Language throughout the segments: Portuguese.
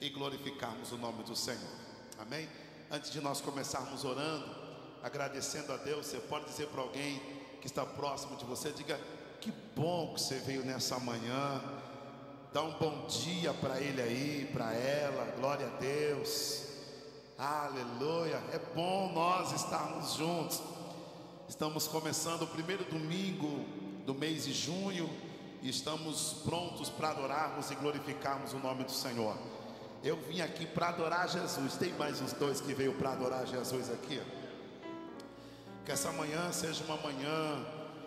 e glorificarmos o nome do Senhor. Amém? Antes de nós começarmos orando, agradecendo a Deus, você pode dizer para alguém que está próximo de você, diga que bom que você veio nessa manhã. Dá um bom dia para ele aí, para ela. Glória a Deus. Aleluia. É bom nós estarmos juntos. Estamos começando o primeiro domingo do mês de junho e estamos prontos para adorarmos e glorificarmos o nome do Senhor. Eu vim aqui para adorar Jesus. Tem mais uns dois que veio para adorar Jesus aqui. Que essa manhã seja uma manhã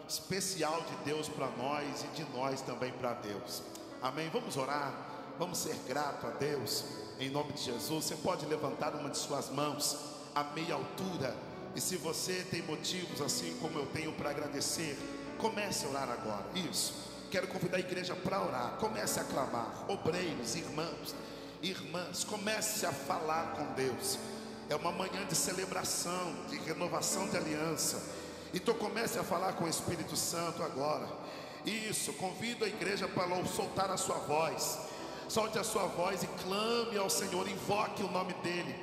especial de Deus para nós e de nós também para Deus. Amém. Vamos orar. Vamos ser grato a Deus. Em nome de Jesus, você pode levantar uma de suas mãos a meia altura. E se você tem motivos assim como eu tenho para agradecer, comece a orar agora. Isso. Quero convidar a igreja para orar. Comece a clamar. Obreiros, irmãos, irmãs, comece a falar com Deus. É uma manhã de celebração, de renovação de aliança. Então comece a falar com o Espírito Santo agora. Isso, convido a igreja para soltar a sua voz. Solte a sua voz e clame ao Senhor, invoque o nome dEle.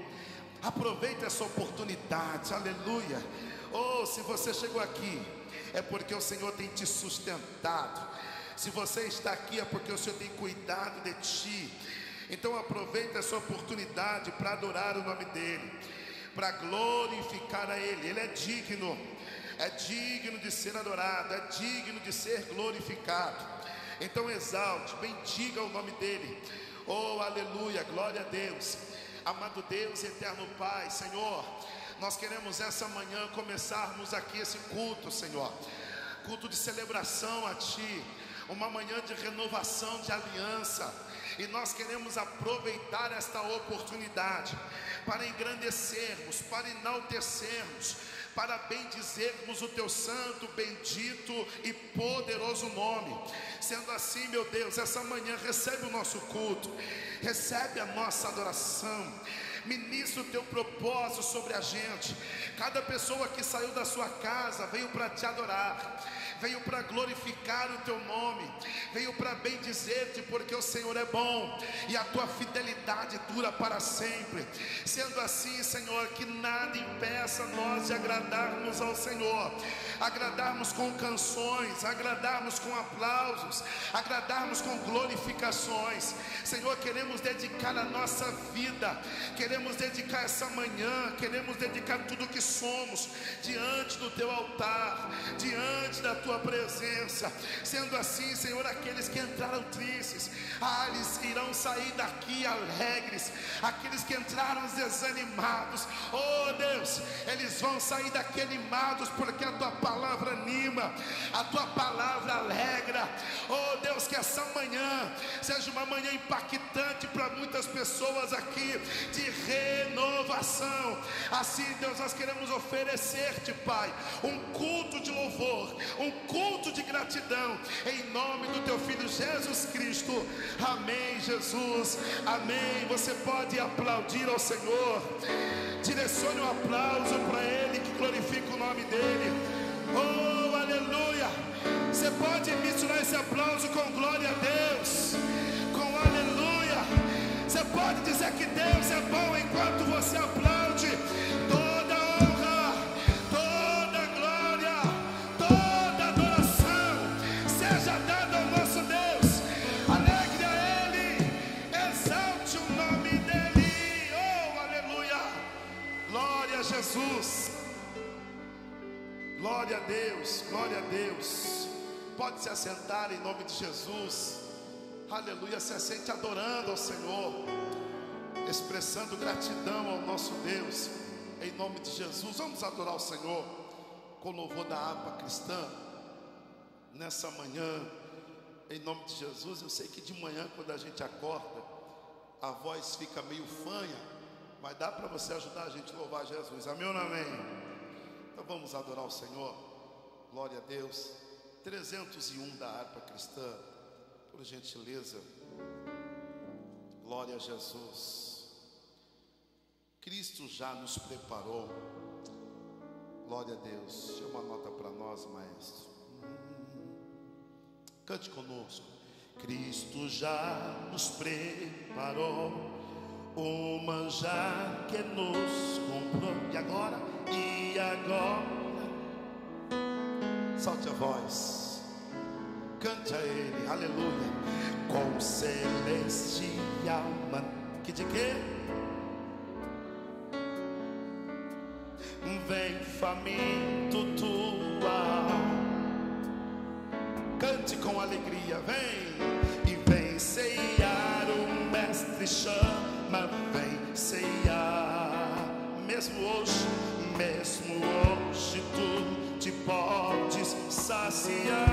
Aproveite essa oportunidade, aleluia. Oh, se você chegou aqui, é porque o Senhor tem te sustentado. Se você está aqui, é porque o Senhor tem cuidado de ti. Então aproveite essa oportunidade para adorar o nome dEle, para glorificar a Ele. Ele é digno é digno de ser adorado, é digno de ser glorificado. Então exalte, bendiga o nome dele. Oh, aleluia, glória a Deus. Amado Deus, eterno Pai, Senhor, nós queremos essa manhã começarmos aqui esse culto, Senhor. Culto de celebração a Ti, uma manhã de renovação de aliança. E nós queremos aproveitar esta oportunidade para engrandecermos, para enaltecermos, para bendizermos o teu santo, bendito e poderoso nome. Sendo assim, meu Deus, essa manhã recebe o nosso culto, recebe a nossa adoração. Ministra o teu propósito sobre a gente. Cada pessoa que saiu da sua casa veio para te adorar veio para glorificar o teu nome, veio para bendizer-te, porque o Senhor é bom e a tua fidelidade dura para sempre. Sendo assim, Senhor, que nada impeça nós de agradarmos ao Senhor, agradarmos com canções, agradarmos com aplausos, agradarmos com glorificações. Senhor, queremos dedicar a nossa vida, queremos dedicar essa manhã, queremos dedicar tudo que somos diante do teu altar, diante da tua tua presença. Sendo assim, Senhor, aqueles que entraram tristes, ah, eles irão sair daqui alegres. Aqueles que entraram desanimados, oh Deus, eles vão sair daqui animados, porque a tua palavra anima, a tua palavra alegra. Oh Deus, que essa manhã seja uma manhã impactante para muitas pessoas aqui de renovação. Assim, Deus, nós queremos oferecer-te, Pai, um culto de louvor, um culto de gratidão, em nome do teu filho Jesus Cristo. Amém, Jesus. Amém. Você pode aplaudir ao Senhor. Direcione um aplauso para Ele que glorifica o nome dEle. Oh, aleluia. Você pode misturar esse aplauso com glória a Deus, com aleluia. Você pode dizer que Deus é bom enquanto você aplaude. Glória a Deus, glória a Deus. Pode se assentar em nome de Jesus. Aleluia, se assente adorando ao Senhor, expressando gratidão ao nosso Deus. Em nome de Jesus, vamos adorar o Senhor com louvor da harpa cristã nessa manhã. Em nome de Jesus, eu sei que de manhã quando a gente acorda, a voz fica meio fanha mas dá para você ajudar a gente a louvar Jesus. Amém ou não amém? Então vamos adorar o Senhor. Glória a Deus. 301 da harpa cristã. Por gentileza. Glória a Jesus. Cristo já nos preparou. Glória a Deus. Deixa uma nota para nós, maestro. Hum. Cante conosco. Cristo já nos preparou o manjar que nos comprou. E agora? E agora, solte a voz, cante a Ele, aleluia, com celestial manto. Que de quê? Vem família see you.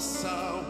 So.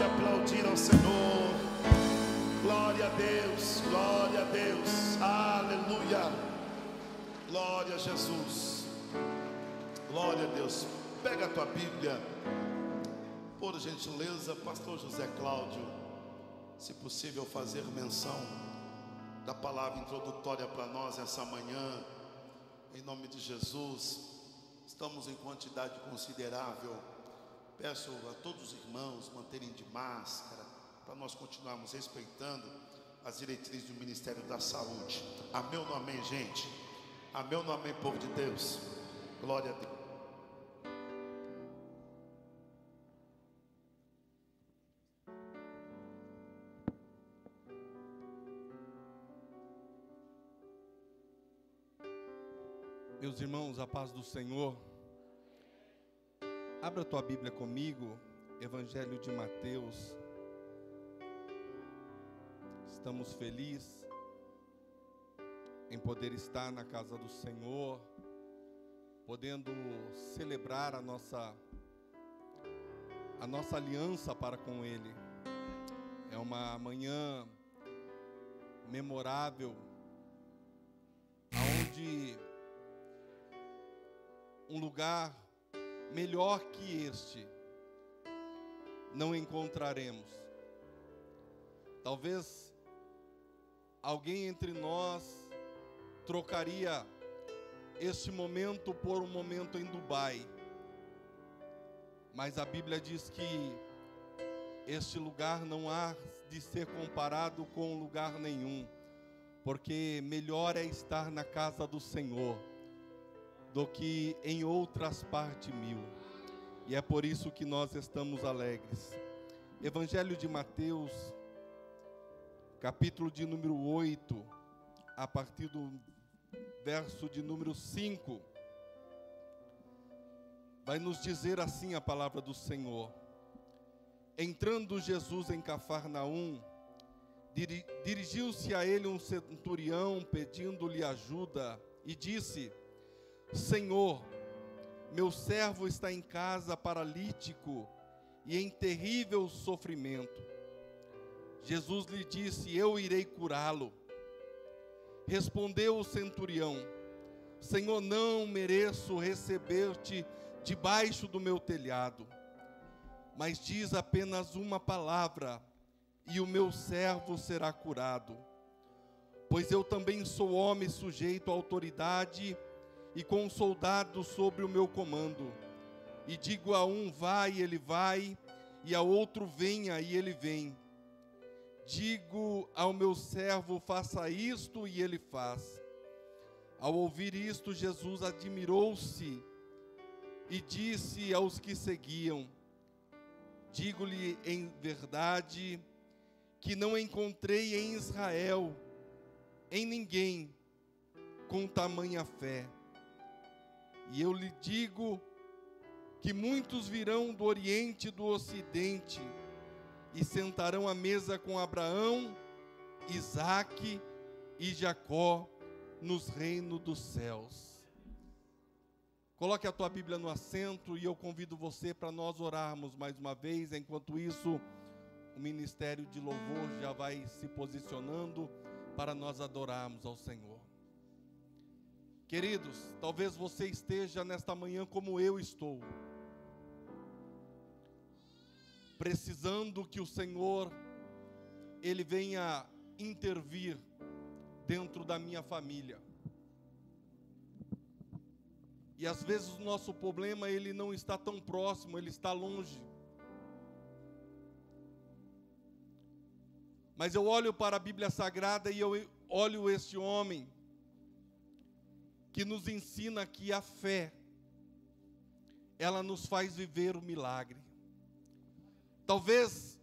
pode aplaudir ao Senhor. Glória a Deus, glória a Deus, aleluia, glória a Jesus, glória a Deus. Pega a tua Bíblia, por gentileza, Pastor José Cláudio, se possível, fazer menção da palavra introdutória para nós essa manhã, em nome de Jesus. Estamos em quantidade considerável Peço a todos os irmãos manterem de máscara, para nós continuarmos respeitando as diretrizes do Ministério da Saúde. Amém ou não amém, gente? Amém ou não amém, povo de Deus? Glória a Deus. Meus irmãos, a paz do Senhor. Abra a tua Bíblia comigo, Evangelho de Mateus. Estamos felizes em poder estar na casa do Senhor, podendo celebrar a nossa a nossa aliança para com ele. É uma manhã memorável aonde um lugar melhor que este não encontraremos. Talvez alguém entre nós trocaria este momento por um momento em Dubai. Mas a Bíblia diz que este lugar não há de ser comparado com lugar nenhum, porque melhor é estar na casa do Senhor do que em outras partes mil. E é por isso que nós estamos alegres. Evangelho de Mateus, capítulo de número 8, a partir do verso de número 5, vai nos dizer assim a palavra do Senhor. Entrando Jesus em Cafarnaum, dirigiu-se a ele um centurião pedindo-lhe ajuda e disse: Senhor, meu servo está em casa paralítico e em terrível sofrimento. Jesus lhe disse: Eu irei curá-lo. Respondeu o centurião: Senhor, não mereço receber-te debaixo do meu telhado, mas diz apenas uma palavra e o meu servo será curado. Pois eu também sou homem sujeito à autoridade e com soldados sobre o meu comando. E digo a um: vai, e ele vai, e a outro: venha, e ele vem. Digo ao meu servo: faça isto, e ele faz. Ao ouvir isto, Jesus admirou-se e disse aos que seguiam: Digo-lhe em verdade que não encontrei em Israel, em ninguém, com tamanha fé. E eu lhe digo que muitos virão do Oriente e do Ocidente e sentarão à mesa com Abraão, Isaque e Jacó nos reinos dos céus. Coloque a tua Bíblia no assento e eu convido você para nós orarmos mais uma vez. Enquanto isso, o ministério de louvor já vai se posicionando para nós adorarmos ao Senhor. Queridos, talvez você esteja nesta manhã como eu estou, precisando que o Senhor ele venha intervir dentro da minha família. E às vezes o nosso problema ele não está tão próximo, ele está longe. Mas eu olho para a Bíblia Sagrada e eu olho este homem que nos ensina que a fé ela nos faz viver o milagre. Talvez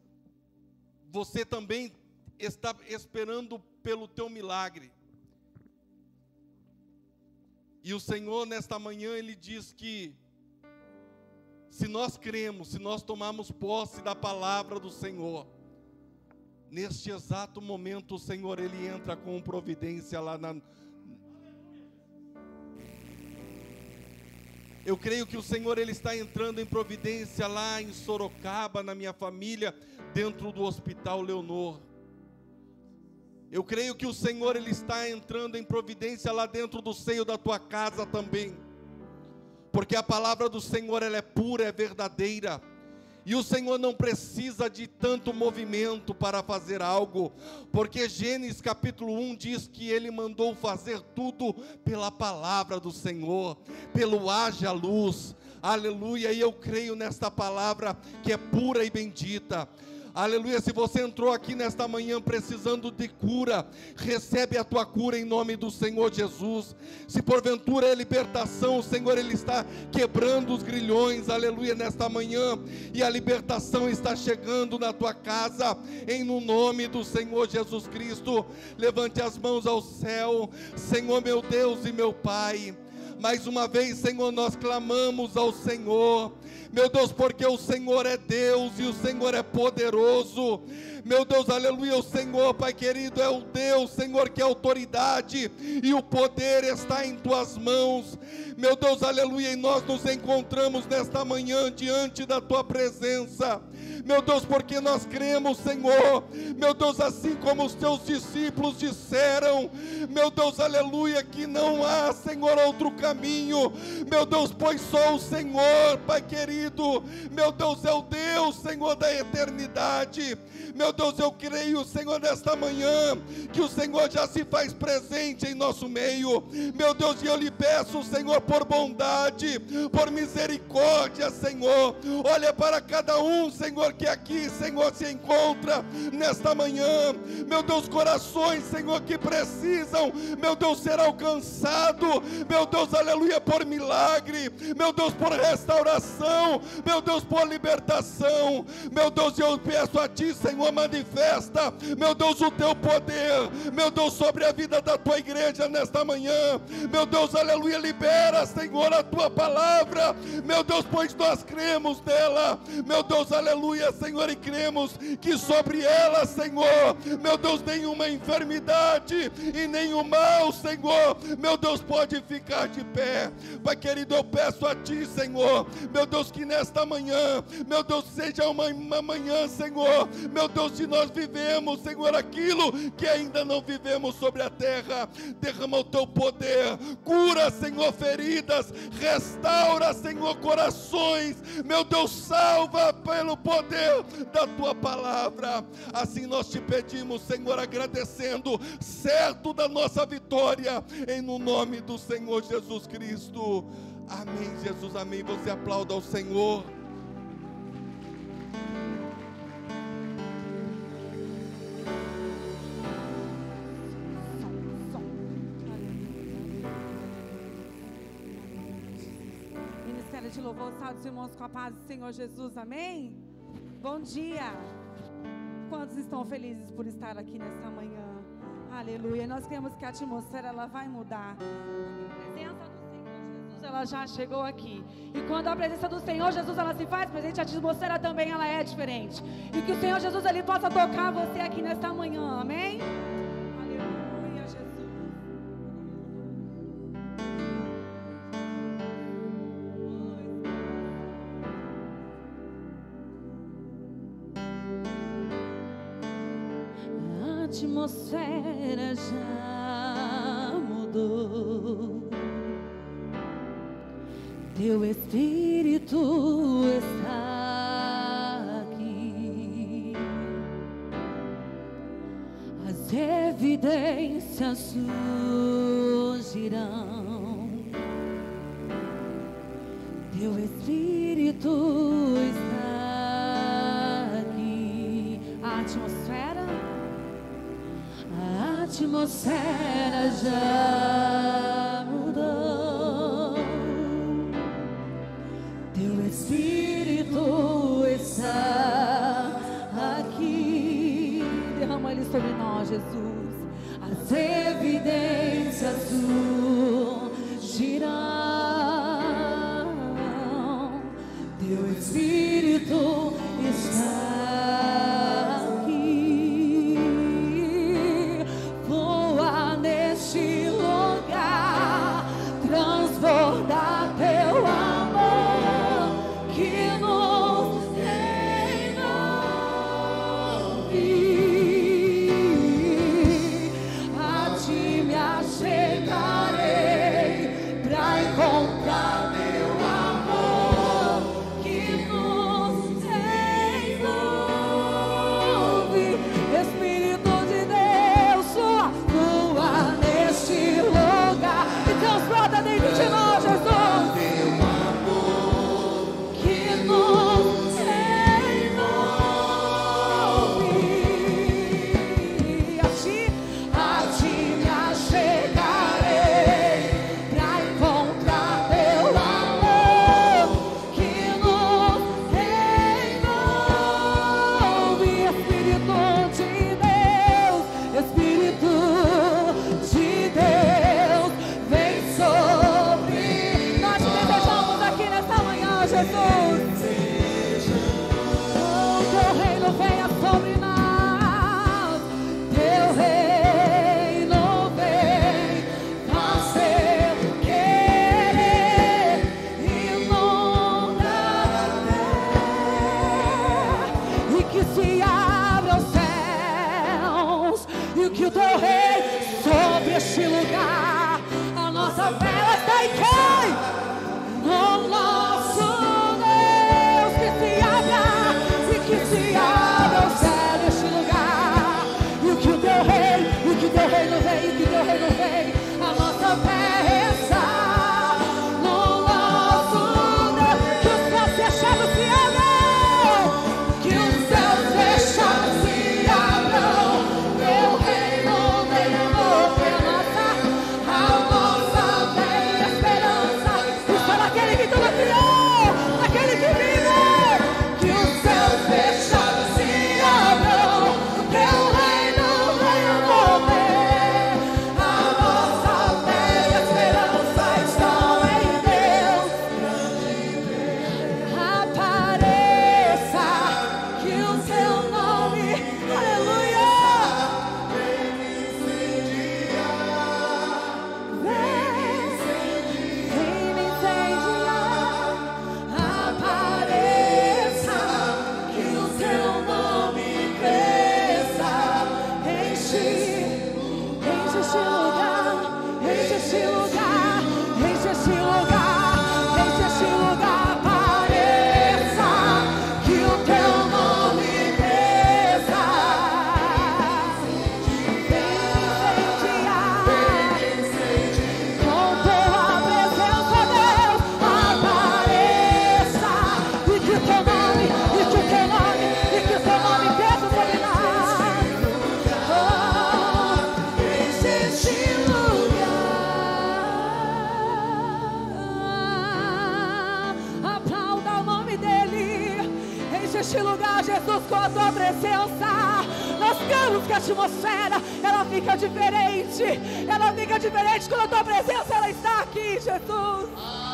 você também está esperando pelo teu milagre. E o Senhor nesta manhã ele diz que se nós cremos, se nós tomarmos posse da palavra do Senhor, neste exato momento o Senhor ele entra com providência lá na, Eu creio que o Senhor ele está entrando em providência lá em Sorocaba, na minha família, dentro do Hospital Leonor. Eu creio que o Senhor ele está entrando em providência lá dentro do seio da tua casa também. Porque a palavra do Senhor ela é pura, é verdadeira e o Senhor não precisa de tanto movimento para fazer algo, porque Gênesis capítulo 1 diz que ele mandou fazer tudo pela palavra do Senhor, pelo haja luz. Aleluia, e eu creio nesta palavra que é pura e bendita. Aleluia. Se você entrou aqui nesta manhã precisando de cura, recebe a tua cura em nome do Senhor Jesus. Se porventura é libertação, o Senhor ele está quebrando os grilhões. Aleluia nesta manhã e a libertação está chegando na tua casa em no nome do Senhor Jesus Cristo. Levante as mãos ao céu, Senhor meu Deus e meu Pai. Mais uma vez, Senhor, nós clamamos ao Senhor. Meu Deus, porque o Senhor é Deus e o Senhor é poderoso. Meu Deus, aleluia, o Senhor, Pai querido, é o Deus, Senhor, que é autoridade e o poder está em tuas mãos. Meu Deus, aleluia, e nós nos encontramos nesta manhã diante da tua presença. Meu Deus, porque nós cremos, Senhor. Meu Deus, assim como os teus discípulos disseram, meu Deus, aleluia, que não há, Senhor, outro caminho. Meu Deus, pois só o Senhor, Pai querido, meu Deus, é o Deus, Senhor da eternidade. Meu Deus, eu creio, Senhor, nesta manhã, que o Senhor já se faz presente em nosso meio. Meu Deus, e eu lhe peço, Senhor, por bondade, por misericórdia, Senhor. Olha para cada um, Senhor, que aqui, Senhor, se encontra nesta manhã. Meu Deus, corações, Senhor, que precisam, meu Deus, ser alcançado. Meu Deus, aleluia, por milagre. Meu Deus, por restauração. Meu Deus, por libertação. Meu Deus, eu peço a Ti, Senhor manifesta, meu Deus, o teu poder, meu Deus, sobre a vida da tua igreja nesta manhã, meu Deus, aleluia, libera, Senhor, a tua palavra, meu Deus, pois nós cremos nela, meu Deus, aleluia, Senhor, e cremos que sobre ela, Senhor, meu Deus, nenhuma enfermidade e nenhum mal, Senhor, meu Deus, pode ficar de pé, Pai querido, eu peço a Ti, Senhor, meu Deus, que nesta manhã, meu Deus, seja uma, uma manhã, Senhor, meu Deus, se nós vivemos, Senhor, aquilo que ainda não vivemos sobre a terra, derrama o teu poder, cura, Senhor, feridas, restaura, Senhor, corações, meu Deus, salva pelo poder da tua palavra. Assim nós te pedimos, Senhor, agradecendo, certo da nossa vitória, em no nome do Senhor Jesus Cristo. Amém, Jesus, amém. Você aplauda ao Senhor. de louvor, salve os irmãos com a paz do Senhor Jesus, amém? Bom dia. Quantos estão felizes por estar aqui nesta manhã? Aleluia. Nós queremos que a atmosfera ela vai mudar. A presença do Senhor Jesus ela já chegou aqui. E quando a presença do Senhor Jesus ela se faz presente, a atmosfera também ela é diferente. E que o Senhor Jesus ele possa tocar você aqui nesta manhã, amém? Atmosfera já mudou. Teu Espírito está aqui. As evidências surgirão. Teu Espírito está aqui. A atmosfera atmosfera já Jesus, quando a presença, nós vemos que a atmosfera, ela fica diferente. Ela fica diferente quando a tua presença, ela está aqui, Jesus.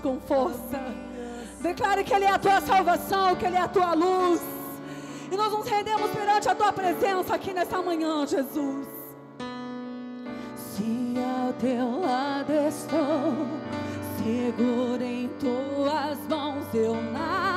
forte com força. Declare que Ele é a tua salvação, que Ele é a tua luz. E nós nos rendemos perante a tua presença aqui nessa manhã, Jesus. Se ao teu lado estou, seguro em tuas mãos eu nasço.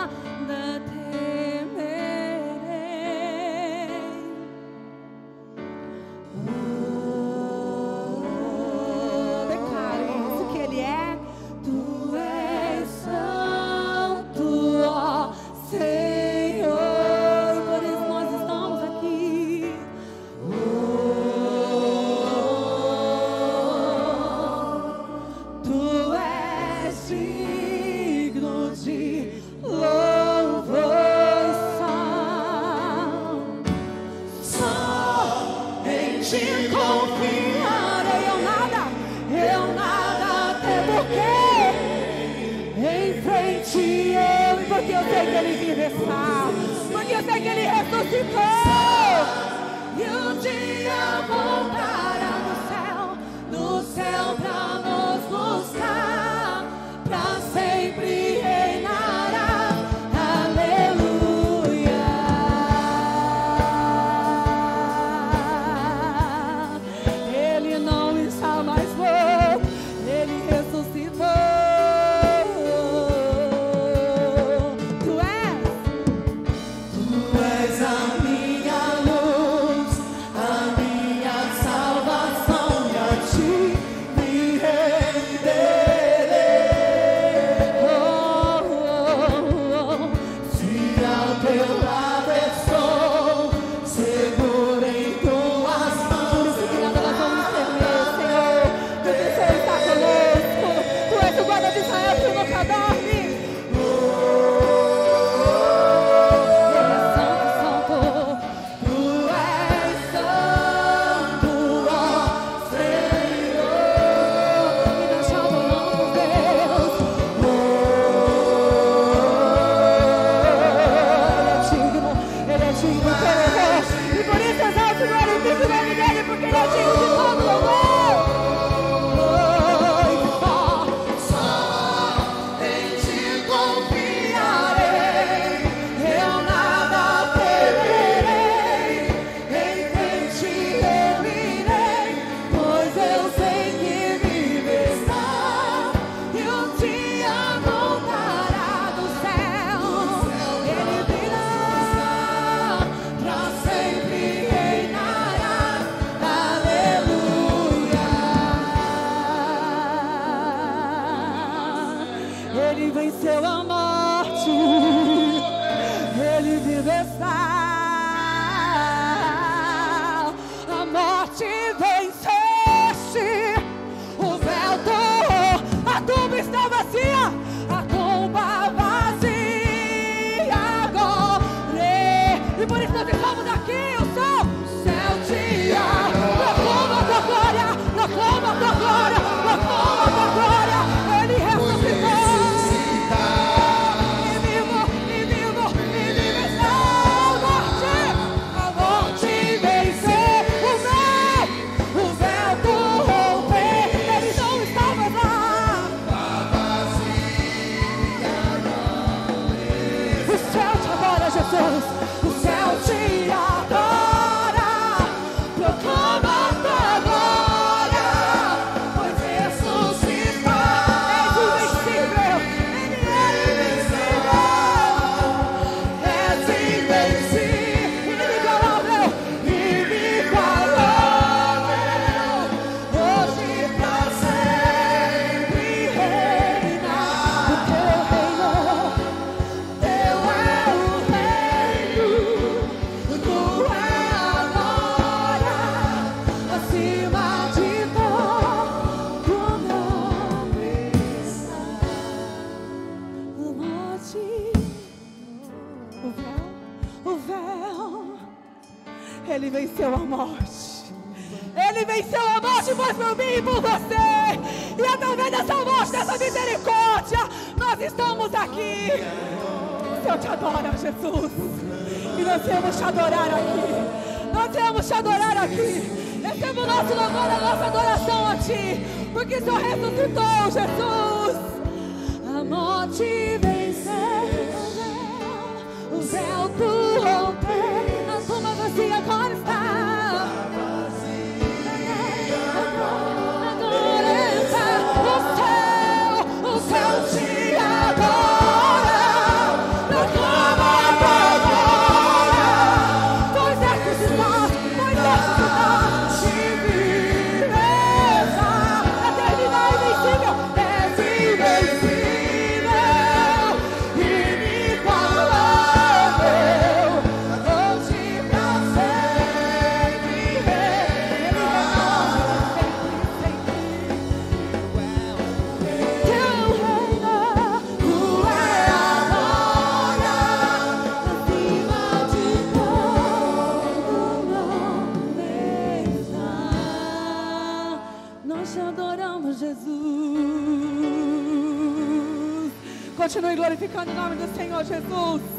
Continue glorificando o nome do Senhor Jesus.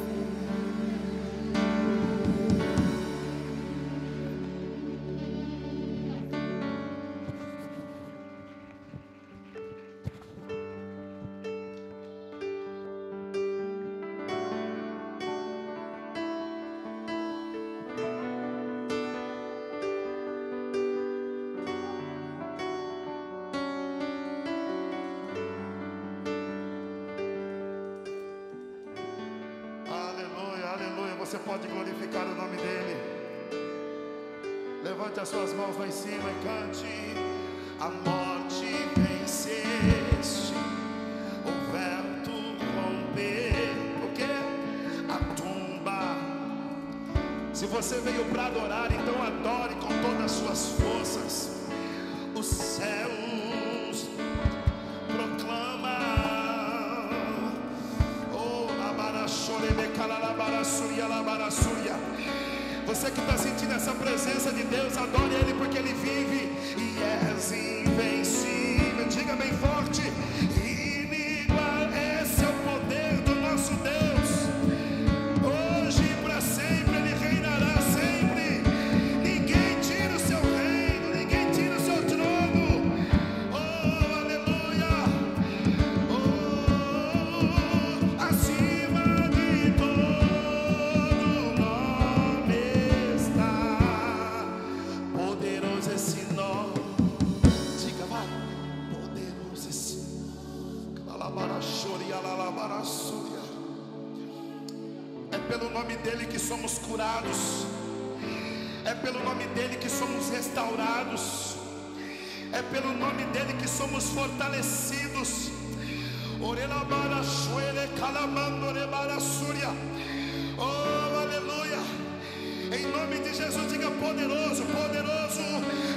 poderoso, poderoso,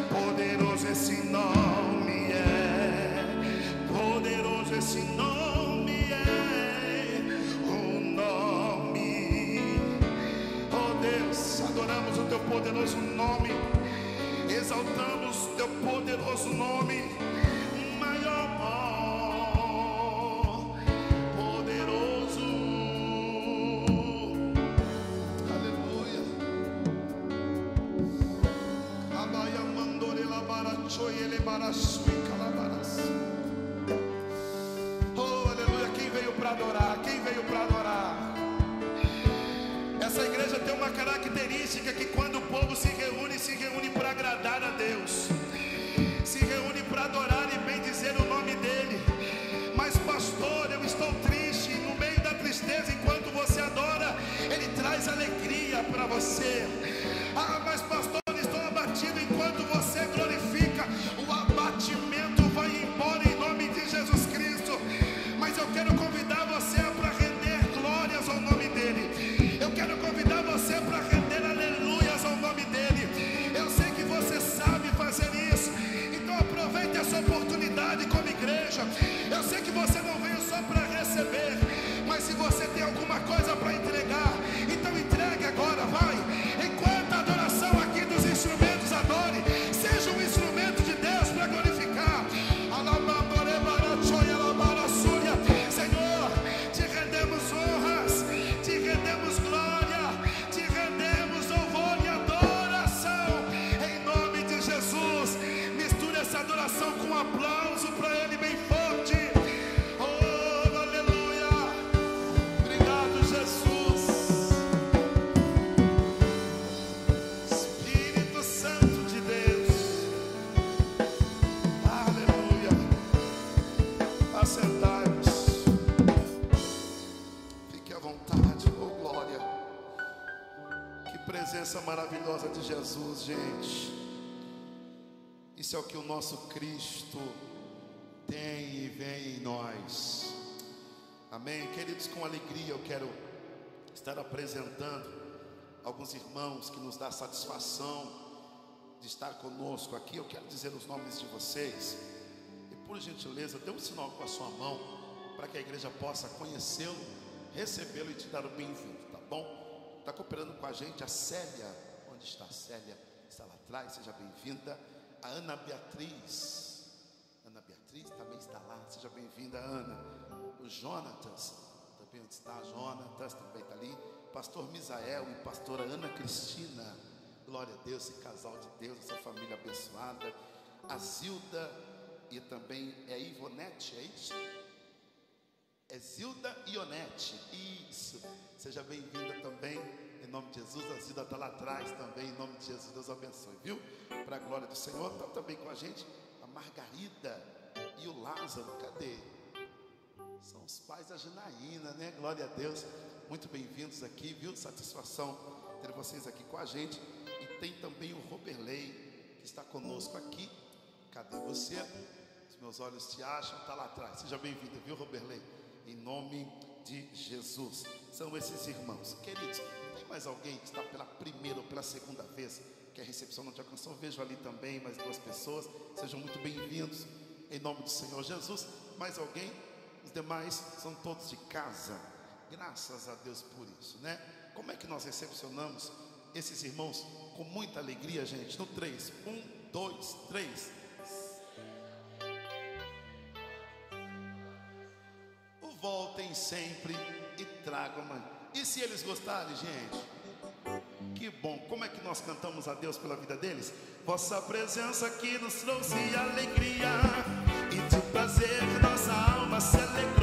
poderoso esse nome é, poderoso esse nome. But us. Isso é o que o nosso Cristo tem e vem em nós. Amém. Queridos, com alegria eu quero estar apresentando alguns irmãos que nos dá satisfação de estar conosco aqui. Eu quero dizer os nomes de vocês. E por gentileza, dê um sinal com a sua mão para que a igreja possa conhecê-lo, recebê-lo e te dar o bem-vindo, tá bom? Está cooperando com a gente a Célia. Onde está a Célia? Está lá atrás, seja bem-vinda. A Ana Beatriz. Ana Beatriz também está lá, seja bem-vinda, Ana. O Jonatas, também onde está? Jonatas também está ali. Pastor Misael e pastora Ana Cristina. Glória a Deus, esse casal de Deus, essa família abençoada. A Zilda e também é Ivonete, é isso? É Zilda Ionete, isso. Seja bem-vinda também, em nome de Jesus. A Zilda está lá atrás também, em nome de Jesus. Deus abençoe, viu? Para a glória do Senhor. Está também com a gente a Margarida e o Lázaro. Cadê? São os pais da Janaína, né? Glória a Deus. Muito bem-vindos aqui, viu? Satisfação ter vocês aqui com a gente. E tem também o Roberley, que está conosco aqui. Cadê você? Os meus olhos te acham, está lá atrás. Seja bem-vindo, viu, Roberley? Em nome de Jesus. São esses irmãos. Queridos, mais alguém que está pela primeira ou pela segunda vez que a recepção não te alcançou? Vejo ali também mais duas pessoas. Sejam muito bem-vindos. Em nome do Senhor Jesus. Mais alguém? Os demais são todos de casa. Graças a Deus por isso, né? Como é que nós recepcionamos esses irmãos com muita alegria, gente? No 3. 1, 2, 3. O voltem sempre e tragam uma. E se eles gostarem, gente? Que bom. Como é que nós cantamos a Deus pela vida deles? Vossa presença aqui nos trouxe alegria e de prazer nossa alma se.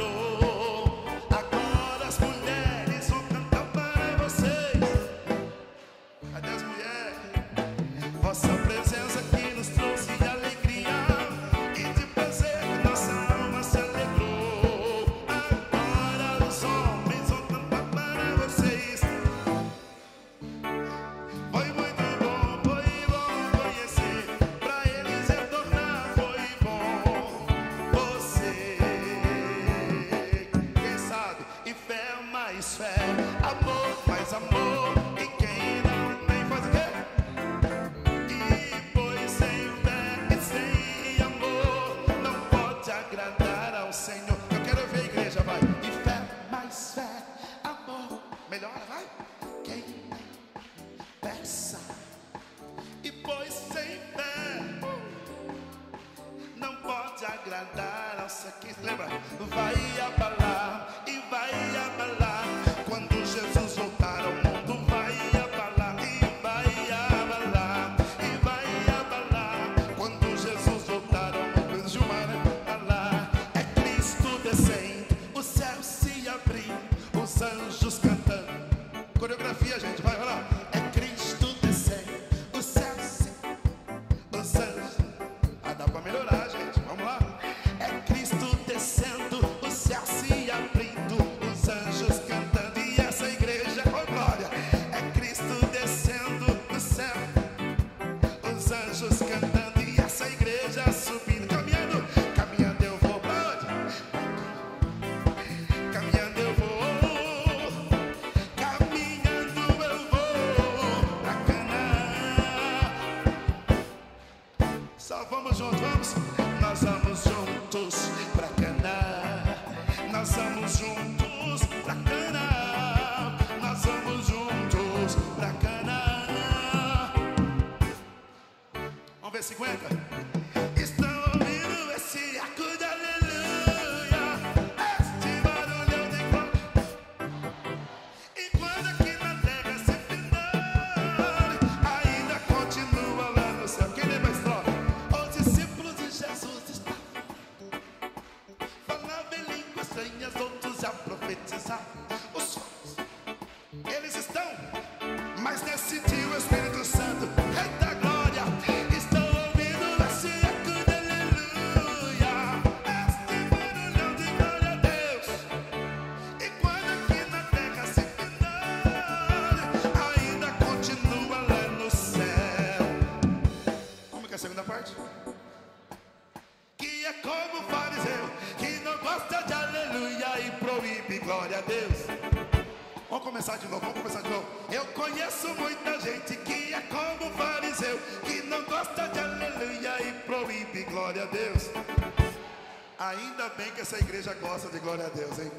Deus, hein?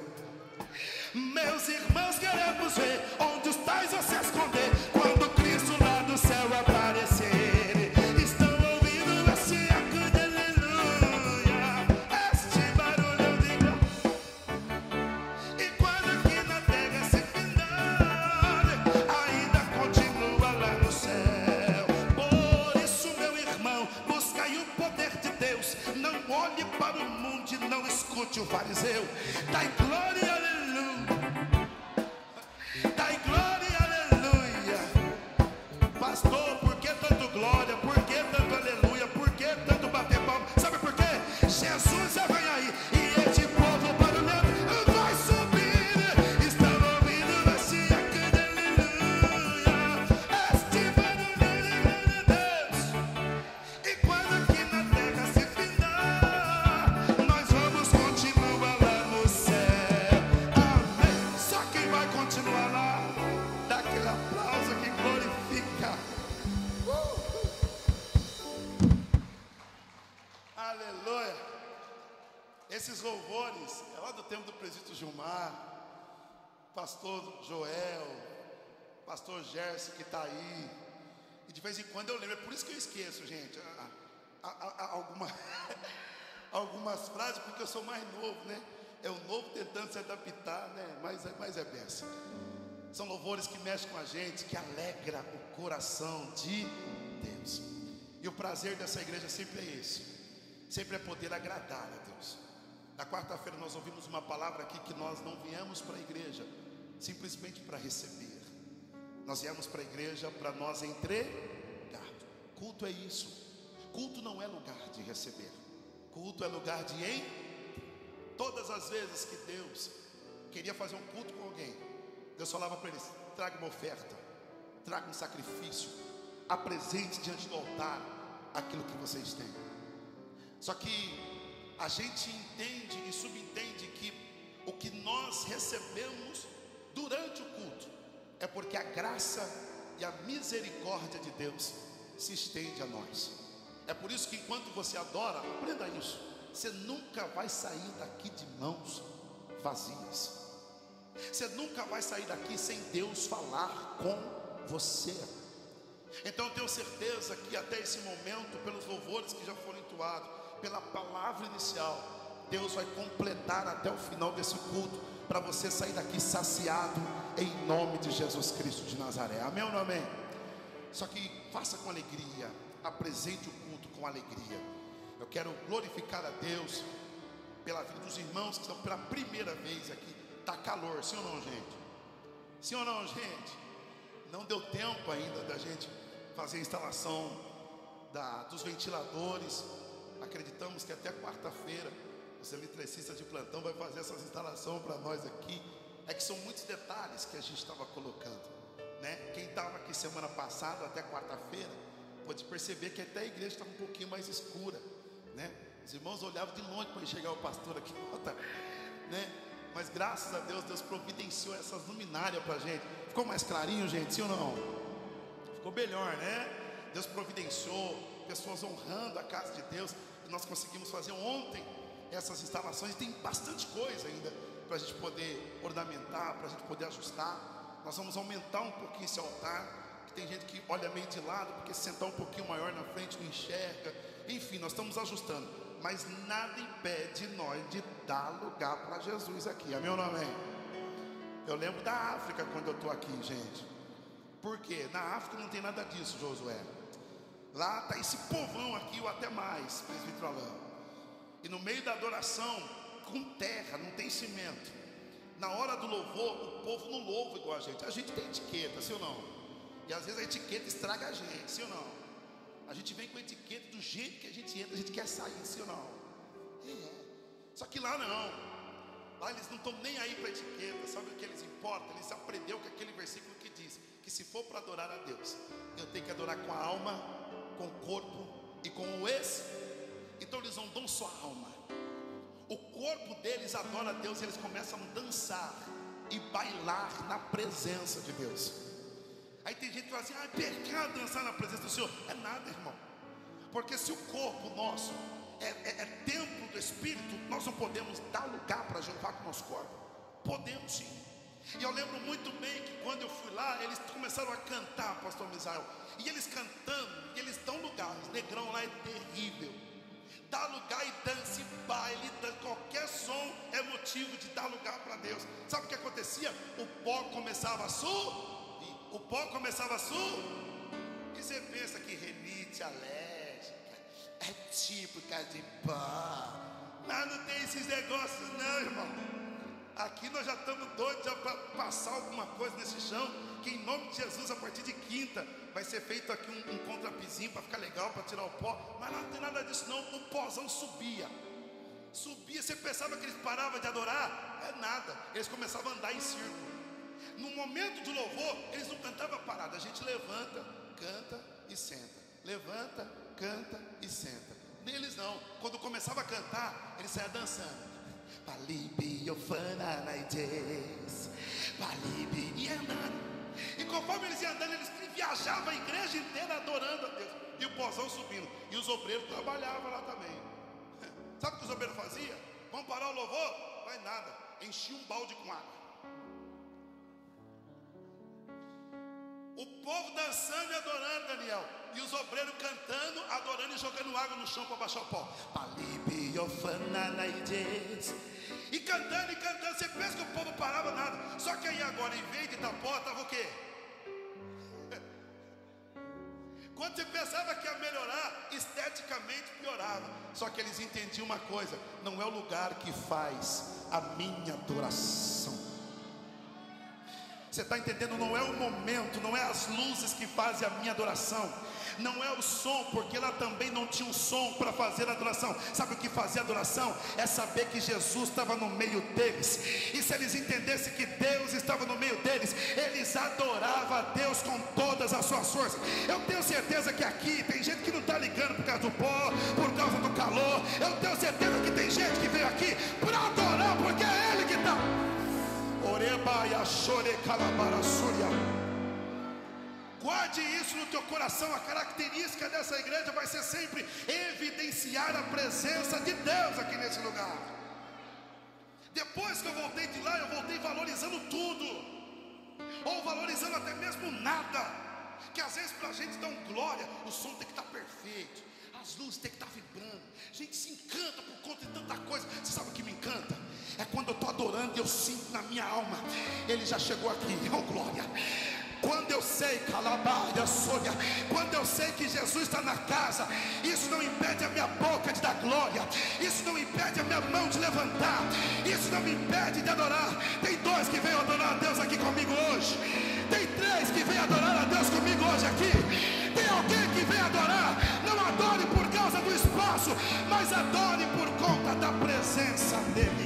Joel, pastor Gerson que está aí. E de vez em quando eu lembro, é por isso que eu esqueço, gente, a- a- a- alguma- algumas frases, porque eu sou mais novo, né? É o novo tentando se adaptar, né? Mas, é- mas é benção. São louvores que mexem com a gente, que alegra o coração de Deus. E o prazer dessa igreja sempre é esse. Sempre é poder agradar a Deus. Na quarta-feira nós ouvimos uma palavra aqui que nós não viemos para a igreja simplesmente para receber. Nós viemos para a igreja para nós entregar. Culto é isso. Culto não é lugar de receber. Culto é lugar de em. Todas as vezes que Deus queria fazer um culto com alguém, Deus falava para eles: traga uma oferta, traga um sacrifício, apresente diante do altar aquilo que vocês têm. Só que a gente entende e subentende que o que nós recebemos durante o culto é porque a graça e a misericórdia de Deus se estende a nós. É por isso que enquanto você adora, aprenda isso. Você nunca vai sair daqui de mãos vazias. Você nunca vai sair daqui sem Deus falar com você. Então eu tenho certeza que até esse momento, pelos louvores que já foram entoados, pela palavra inicial, Deus vai completar até o final desse culto, para você sair daqui saciado, em nome de Jesus Cristo de Nazaré. Amém ou não amém? Só que faça com alegria, apresente o culto com alegria. Eu quero glorificar a Deus pela vida dos irmãos que estão pela primeira vez aqui. Tá calor, sim ou não, gente? Sim ou não, gente? Não deu tempo ainda da gente fazer a instalação da- dos ventiladores. Acreditamos que até quarta-feira os eletricistas de plantão vai fazer essas instalações para nós aqui. É que são muitos detalhes que a gente estava colocando, né? Quem estava aqui semana passada até quarta-feira pode perceber que até a igreja estava um pouquinho mais escura, né? Os irmãos olhavam de longe para enxergar o pastor aqui, né? Mas graças a Deus, Deus providenciou essas luminárias para a gente. Ficou mais clarinho, gente, sim ou não? Ficou melhor, né? Deus providenciou pessoas honrando a casa de Deus. Nós conseguimos fazer ontem essas instalações. Tem bastante coisa ainda para a gente poder ornamentar, para a gente poder ajustar. Nós vamos aumentar um pouquinho esse altar. Que tem gente que olha meio de lado, porque se sentar um pouquinho maior na frente não enxerga. Enfim, nós estamos ajustando. Mas nada impede nós de dar lugar para Jesus aqui. Amém ou não amém? Eu lembro da África quando eu estou aqui, gente. Por quê? Na África não tem nada disso, Josué. Lá está esse povão aqui, ou até mais, presbítero Alain. E no meio da adoração, com terra, não tem cimento. Na hora do louvor, o povo não louva igual a gente. A gente tem etiqueta, sim ou não? E às vezes a etiqueta estraga a gente, sim ou não? A gente vem com etiqueta do jeito que a gente entra, a gente quer sair, sim ou não? É. Só que lá não. Lá eles não estão nem aí para etiqueta, sabe o que eles importam? Eles aprenderam com aquele versículo que diz que se for para adorar a Deus, eu tenho que adorar com a alma, com o corpo e com o ex. Então eles não dão só a alma. O corpo deles adora a Deus, eles começam a dançar. e bailar na presença de Deus. Aí tem gente que fala assim: ah, é pecado dançar na presença do Senhor. É nada, irmão. Porque se o corpo nosso é, é, é templo do Espírito, nós não podemos dar lugar para Jeová com o nosso corpo. Podemos sim. E eu lembro muito bem que quando eu fui lá, eles começaram a cantar, pastor Misael. E eles cantando, e eles dão lugar. O negrão lá é terrível. Dá lugar e dança baile, qualquer som é motivo de dar lugar para Deus. Sabe o que acontecia? O pó começava a subir. O pó começava a subir. E você pensa que renite alérgica é típica de pó. Mas não tem esses negócios, não, irmão. Aqui nós já estamos doidos para passar alguma coisa nesse chão. Que em nome de Jesus, a partir de quinta, vai ser feito aqui um, um contrapizinho para ficar legal, para tirar o pó. Mas não tem nada disso, não. O pózão subia. Subia, você pensava que eles paravam de adorar? É nada. Eles começavam a andar em círculo. No momento do louvor, eles não cantavam parado. A gente levanta, canta e senta. Levanta, canta e senta. Neles não. Quando começava a cantar, eles saiam dançando. Palibi, Ofana, e andando. E conforme eles iam andando, eles viajavam a igreja inteira adorando a Deus. E o pozão subindo. E os obreiros trabalhavam lá também. Sabe o que os obreiros faziam? Vamos parar o louvor? Vai nada. Enchia um balde com água. O povo dançando e adorando, Daniel. E os obreiros cantando, adorando e jogando água no chão para baixar o pó. E cantando e cantando, você pensa que o povo parava nada. Só que aí agora, em vez de tapó, estava o quê? Quando você pensava que ia melhorar, esteticamente piorava. Só que eles entendiam uma coisa: não é o lugar que faz a minha adoração. Você está entendendo? Não é o momento, não é as luzes que fazem a minha adoração não é o som, porque lá também não tinha um som para fazer adoração. Sabe o que fazia a adoração? É saber que Jesus estava no meio deles. E se eles entendessem que Deus estava no meio deles, eles adoravam a Deus com todas as suas forças. Eu tenho certeza que aqui tem gente que não está ligando por causa do pó, por causa do calor. Eu tenho certeza que tem gente que veio aqui para adorar, porque é Ele que está. Oreba e chore calabara Guarde isso no teu coração. A característica dessa igreja vai ser sempre evidenciar a presença de Deus aqui nesse lugar. Depois que eu voltei de lá, eu voltei valorizando tudo, ou valorizando até mesmo nada. Que às vezes para a gente dá um glória, o som tem que estar tá perfeito, as luzes tem que estar tá vibrando. A gente se encanta por conta de tanta coisa. Você sabe o que me encanta? É quando eu estou adorando e eu sinto na minha alma, Ele já chegou aqui, oh glória. Quando eu sei, calabaia, sônia, quando eu sei que Jesus está na casa, isso não impede a minha boca de dar glória, isso não impede a minha mão de levantar, isso não me impede de adorar. Tem dois que vêm adorar a Deus aqui comigo hoje, tem três que vêm adorar a Deus comigo hoje aqui, tem alguém que vem adorar, não adore por causa do espaço, mas adore por conta da presença dEle.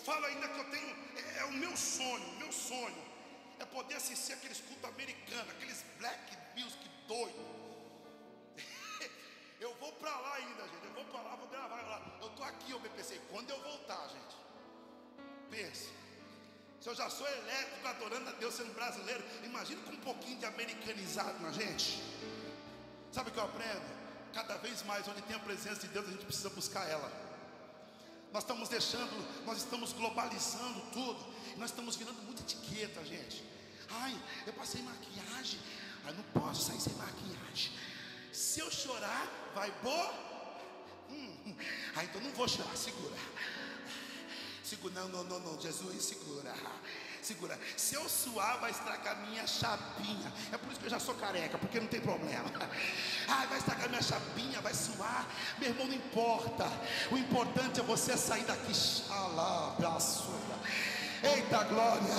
Eu falo ainda que eu tenho, é, é o meu sonho, o meu sonho é poder assistir aqueles cultos americanos, aqueles black music doido. eu vou para lá ainda, gente. Eu vou para lá, vou gravar lá. Eu tô aqui, eu pensei, quando eu voltar, gente. Pense. Se eu já sou elétrico, adorando a Deus sendo brasileiro, imagina com um pouquinho de americanizado na gente. Sabe o que eu aprendo? Cada vez mais, onde tem a presença de Deus, a gente precisa buscar ela. Nós estamos deixando, nós estamos globalizando tudo. Nós estamos virando muita etiqueta, gente. Ai, eu passei maquiagem. Ai, não posso sair sem maquiagem. Se eu chorar, vai boa. Hum, hum. Ah, então não vou chorar, segura. Segura, não, não, não, não, Jesus, segura. Segura. Se eu suar, vai estragar minha chapinha. É por isso que eu já sou careca, porque não tem problema. Ai, vai estragar minha chapinha, vai suar. Meu irmão, não importa. O importante é você sair daqui. Eita glória.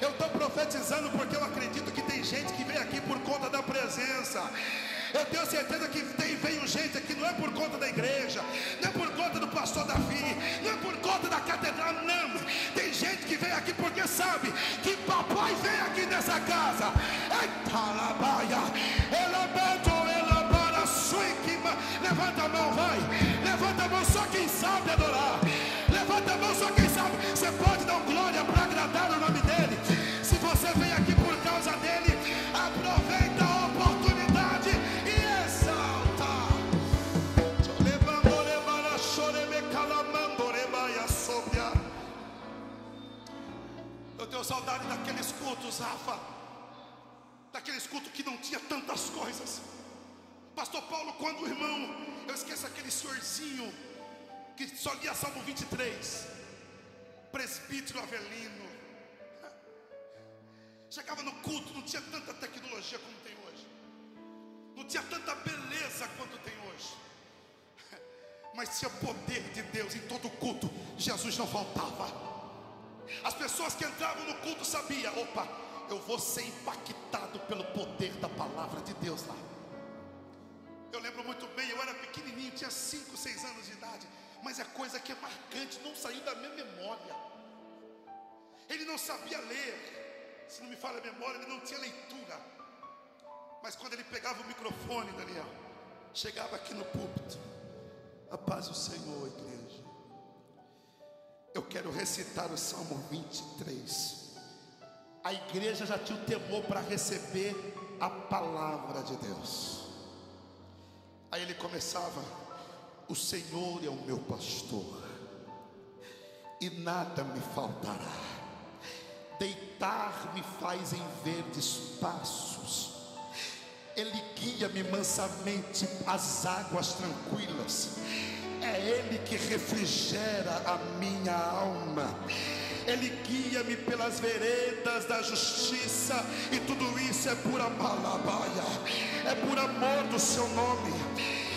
Eu estou profetizando porque eu acredito que tem gente que vem aqui por conta da presença. Eu tenho certeza que tem, veio gente aqui, não é por conta da igreja, não é por conta do pastor Davi, não é por conta da catedral, não. Tem aqui porque sabe que papai vem aqui nessa casa. Levanta a mão, vai. Levanta a mão, sabe adorar. Saudade daqueles cultos, Rafa. Daqueles cultos que não tinha tantas coisas. Pastor Paulo, quando o irmão, eu esqueço aquele senhorzinho que só lia Salmo 23, presbítero Avelino, chegava no culto, não tinha tanta tecnologia como tem hoje, não tinha tanta beleza quanto tem hoje, mas tinha poder de Deus em todo culto, Jesus não faltava. As pessoas que entravam no culto sabiam, opa, eu vou ser impactado pelo poder da palavra de Deus lá. Eu lembro muito bem, eu era pequenininho, tinha 5, 6 anos de idade, mas é coisa que é marcante, não saiu da minha memória. Ele não sabia ler, se não me falha a memória, ele não tinha leitura. Mas quando ele pegava o microfone, Daniel, chegava aqui no púlpito, a paz do Senhor, igreja. Eu quero recitar o Salmo 23. A igreja já tinha o temor para receber a palavra de Deus. Aí ele começava: O Senhor é o meu pastor, e nada me faltará. Deitar me faz em verdes passos, Ele guia-me mansamente às águas tranquilas. É Ele que refrigera a minha alma. Ele guia-me pelas veredas da justiça, e tudo isso é por amalabaia, é por amor do seu nome.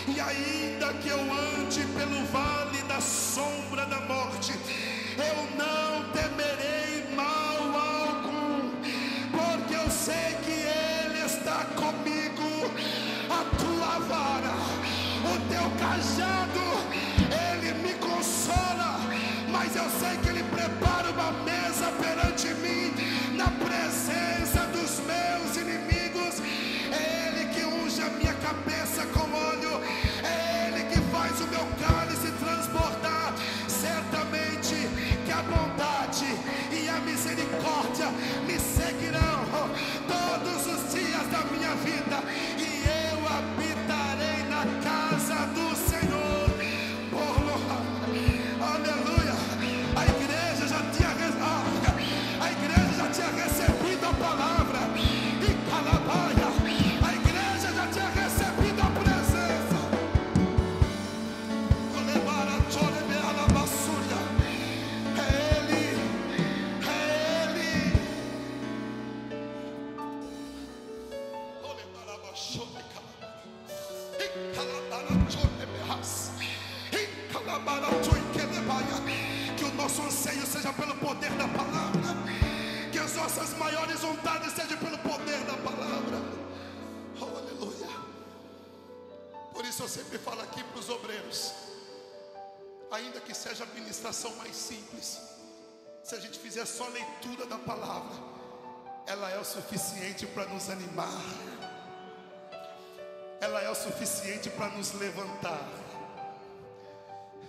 E ainda que eu ande pelo vale da sombra da morte, eu não temerei mal algum, porque eu sei que Ele está comigo, a tua vara, teu cajado, Ele me consola, mas eu sei que Ele prepara uma mesa perante mim, na presença dos meus inimigos. É Ele que unge a minha cabeça com óleo, é Ele que faz o meu cálice transbordar. Certamente que a bondade e a misericórdia me seguirão todos os dias da minha vida, Que o nosso anseio seja pelo poder da palavra. Que as nossas maiores vontades sejam pelo poder Por isso eu sempre falo aqui para os obreiros. Ainda que seja a administração mais simples, se a gente fizer só leitura da palavra, ela é o suficiente para nos animar, ela é o suficiente para nos levantar.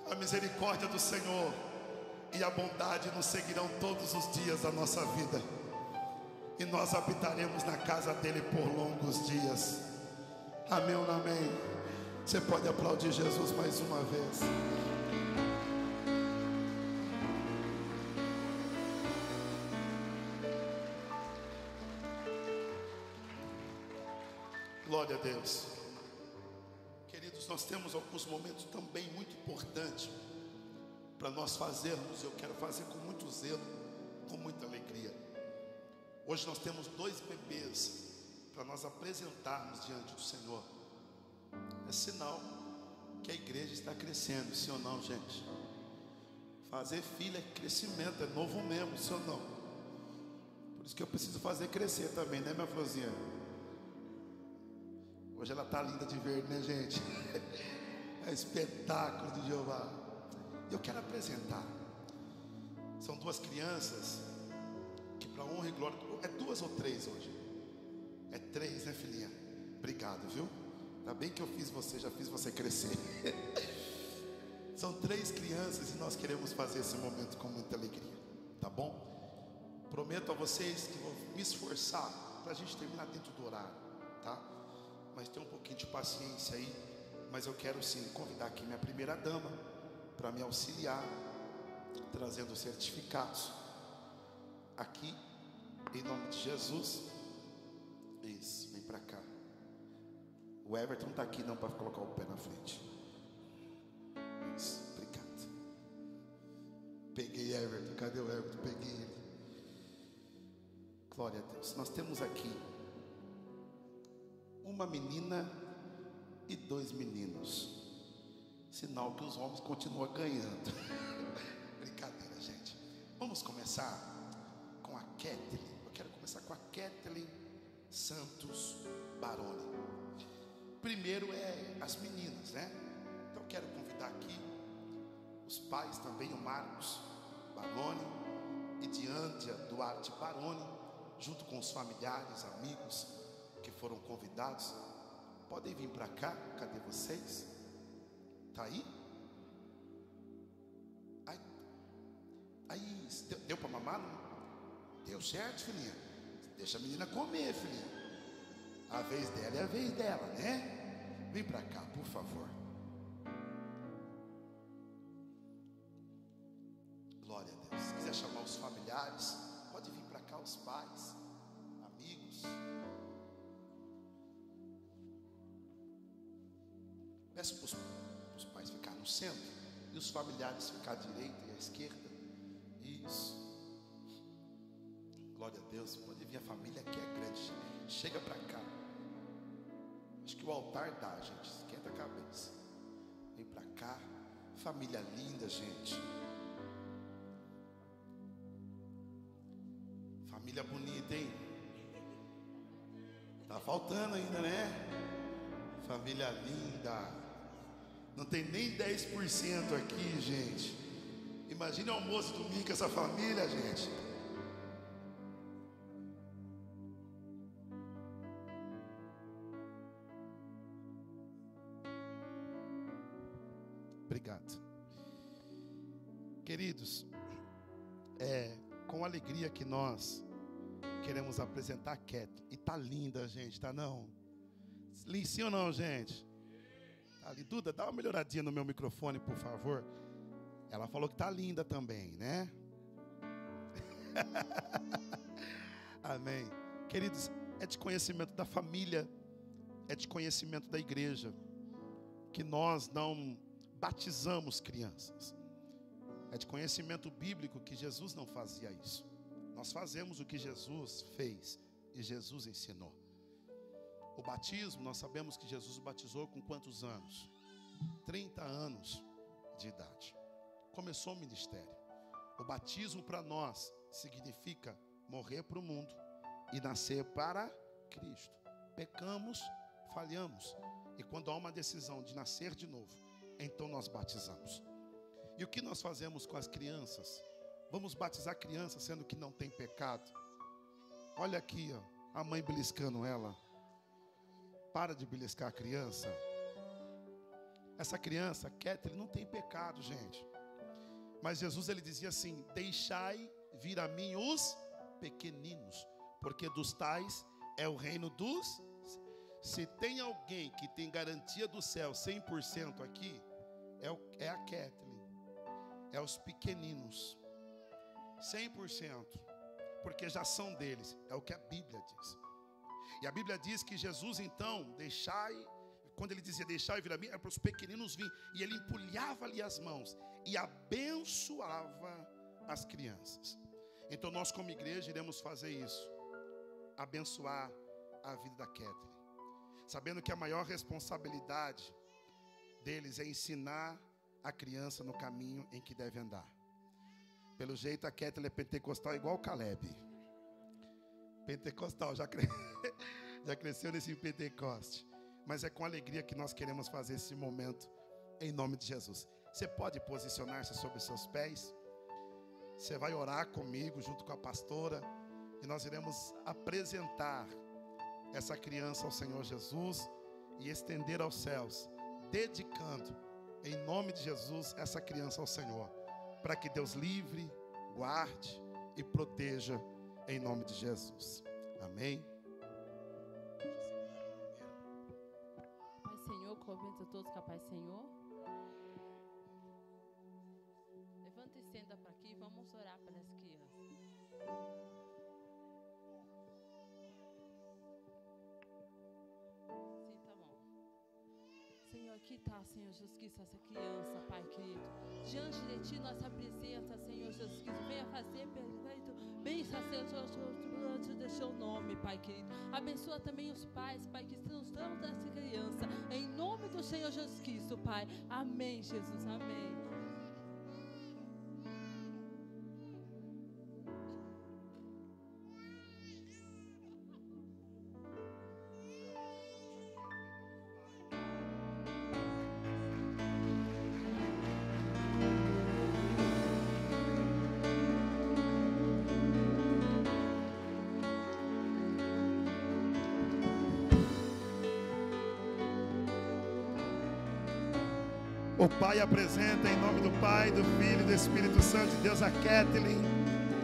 A misericórdia do Senhor e a bondade nos seguirão todos os dias da nossa vida, e nós habitaremos na casa dele por longos dias. Amém ou não amém? Você pode aplaudir Jesus mais uma vez. Glória a Deus. Queridos, nós temos alguns momentos também muito importantes para nós fazermos. Eu quero fazer com muito zelo, com muita alegria. Hoje nós temos dois bebês para nós apresentarmos diante do Senhor. É sinal que a igreja está crescendo, sim ou não, gente? Fazer filho é crescimento, é novo mesmo, sim ou não? Por isso que eu preciso fazer crescer também, né, minha florzinha? Hoje ela tá linda de verde, né, gente? É espetáculo de Jeová. Eu quero apresentar. São duas crianças que para honra e glória é duas ou três hoje. É três, né, filhinha? Obrigado, viu? Ainda bem que eu fiz você, já fiz você crescer. São três crianças e nós queremos fazer esse momento com muita alegria, tá bom? Prometo a vocês que vou me esforçar para a gente terminar dentro do horário, tá? Mas tem um pouquinho de paciência aí. Mas eu quero sim convidar aqui minha primeira dama para me auxiliar, trazendo certificados aqui, em nome de Jesus. Isso, vem para cá. O Everton não está aqui não para colocar o pé na frente. Obrigado. Peguei Everton, cadê o Everton? Peguei ele. Glória a Deus. Nós temos aqui uma menina e dois meninos. Sinal que os homens continuam ganhando. Brincadeira, gente. Vamos começar com a Kathleen. Eu quero começar com a Kathleen Santos Baroni. Primeiro é as meninas, né? Então quero convidar aqui os pais também, o Marcos Baroni e Diântia Duarte Baroni, junto com os familiares, amigos que foram convidados. Podem vir para cá, cadê vocês? Tá aí? Aí, aí deu, para mamar? Deu certo, filhinha? Deixa a menina comer, filhinha. A vez dela é a vez dela, né? Vem para cá, por favor. Glória a Deus. Se quiser chamar os familiares, pode vir para cá, os pais, amigos. Peço para os pais ficar no centro e os familiares ficar à direita e à esquerda. Isso. Glória a Deus. Pode vir a família que é grande. Chega para cá. Que o altar dá, gente. Esquenta a cabeça. Vem para cá. Família linda, gente. Família bonita, hein? Tá faltando ainda, né? Família linda. Não tem nem 10% aqui, gente. Imagine o almoço domingo com essa família, gente. Alegria que nós queremos apresentar a Cat. E tá linda, gente, tá não? Sim ou não, gente? Tá ali. Duda, dá uma melhoradinha no meu microfone, por favor. Ela falou que tá linda também, né? Amém. Queridos, é de conhecimento da família, é de conhecimento da igreja, que nós não batizamos crianças. É de conhecimento bíblico que Jesus não fazia isso. Nós fazemos o que Jesus fez e Jesus ensinou. O batismo, nós sabemos que Jesus batizou com quantos anos? 30 anos de idade. Começou o ministério. O batismo para nós significa morrer para o mundo e nascer para Cristo. Pecamos, falhamos. E quando há uma decisão de nascer de novo, então nós batizamos. E o que nós fazemos com as crianças? Vamos batizar crianças sendo que não tem pecado. Olha aqui, ó, a mãe beliscando ela. Para de beliscar a criança. Essa criança, Kettle, não tem pecado, gente. Mas Jesus ele dizia assim: Deixai vir a mim os pequeninos, porque dos tais é o reino dos. Se tem alguém que tem garantia do céu 100% aqui, é, é a Kathleen, é os pequeninos, 100%, porque já são deles, é o que a Bíblia diz. E a Bíblia diz que Jesus então, deixai, quando ele dizia deixai vir a mim, é para os pequeninos vir, e ele empulhava ali as mãos e abençoava as crianças. Então nós como igreja iremos fazer isso, abençoar a vida da Kathleen, sabendo que a maior responsabilidade deles é ensinar a criança no caminho em que deve andar. Pelo jeito, a Ketel é pentecostal igual o Caleb. Pentecostal, já, cre... já cresceu nesse Pentecoste. Mas é com alegria que nós queremos fazer esse momento, em nome de Jesus. Você pode posicionar-se sobre seus pés. Você vai orar comigo, junto com a pastora. E nós iremos apresentar essa criança ao Senhor Jesus e estender aos céus dedicando em nome de Jesus, essa criança ao Senhor, para que Deus livre, guarde e proteja em nome de Jesus. Amém. Pai Senhor, a todos com a Pai Senhor. Levanta e senta para aqui, vamos orar para as crianças. Aqui está, Senhor Jesus Cristo, essa criança, Pai querido. Diante de Ti, nossa presença, Senhor Jesus Cristo. Venha fazer perfeito, bem sacerdote do Seu nome, Pai querido. Abençoa também os pais, Pai, que estão dando dessa criança. Em nome do Senhor Jesus Cristo, Pai. Amém, Jesus. Amém. Pai apresenta em nome do Pai, do Filho e do Espírito Santo de Deus a Kathleen.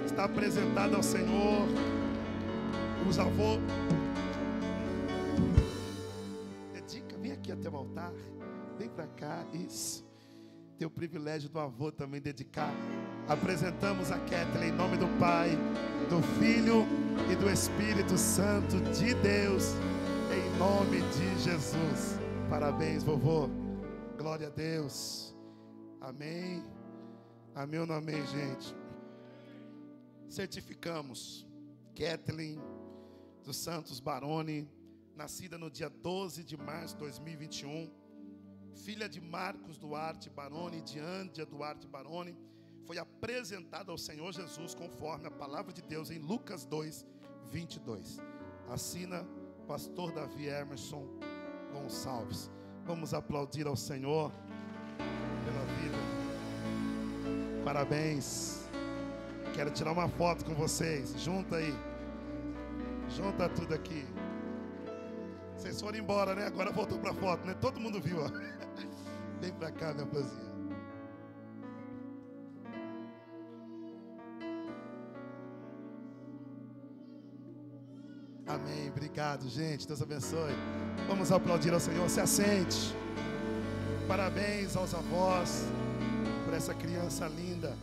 Está apresentada ao Senhor. Os avôs. Dedica, vem aqui até o altar. Vem para cá. Isso. Tem o privilégio do avô também dedicar. Apresentamos a Kathleen em nome do Pai, do Filho e do Espírito Santo de Deus. Em nome de Jesus. Parabéns, vovô. Glória a Deus. Amém. Amém ou não amém, gente? Certificamos Kathleen dos Santos Baroni, nascida no dia 12 de março de 2021, filha de Marcos Duarte Baroni e de Ândia Duarte Baroni, foi apresentada ao Senhor Jesus conforme a palavra de Deus em Lucas 2, 22. Assina Pastor Davi Emerson Gonçalves. Vamos aplaudir ao Senhor pela vida. Parabéns. Quero tirar uma foto com vocês. Junta aí. Junta tudo aqui. Vocês foram embora, né? Agora voltou para a foto, né? Todo mundo viu, ó. Vem para cá, minha poesia. Obrigado, gente. Deus abençoe. Vamos aplaudir ao Senhor. Se assente. Parabéns aos avós por essa criança linda.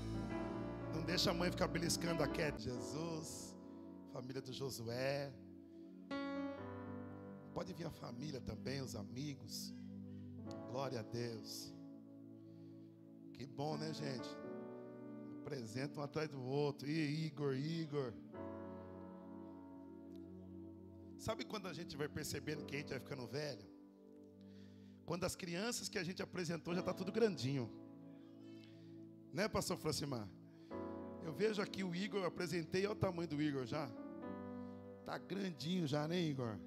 Não deixa a mãe ficar beliscando a Cat. Jesus, família do Josué. Pode vir a família também, os amigos. Glória a Deus. Que bom, né, gente? Apresenta um atrás do outro. E Igor, Igor. Sabe quando a gente vai percebendo que a gente vai ficando velho? Quando as crianças que a gente apresentou já está tudo grandinho. Né, pastor Francimar? Eu vejo aqui o Igor, eu apresentei, olha o tamanho do Igor já. Tá grandinho já, né, Igor?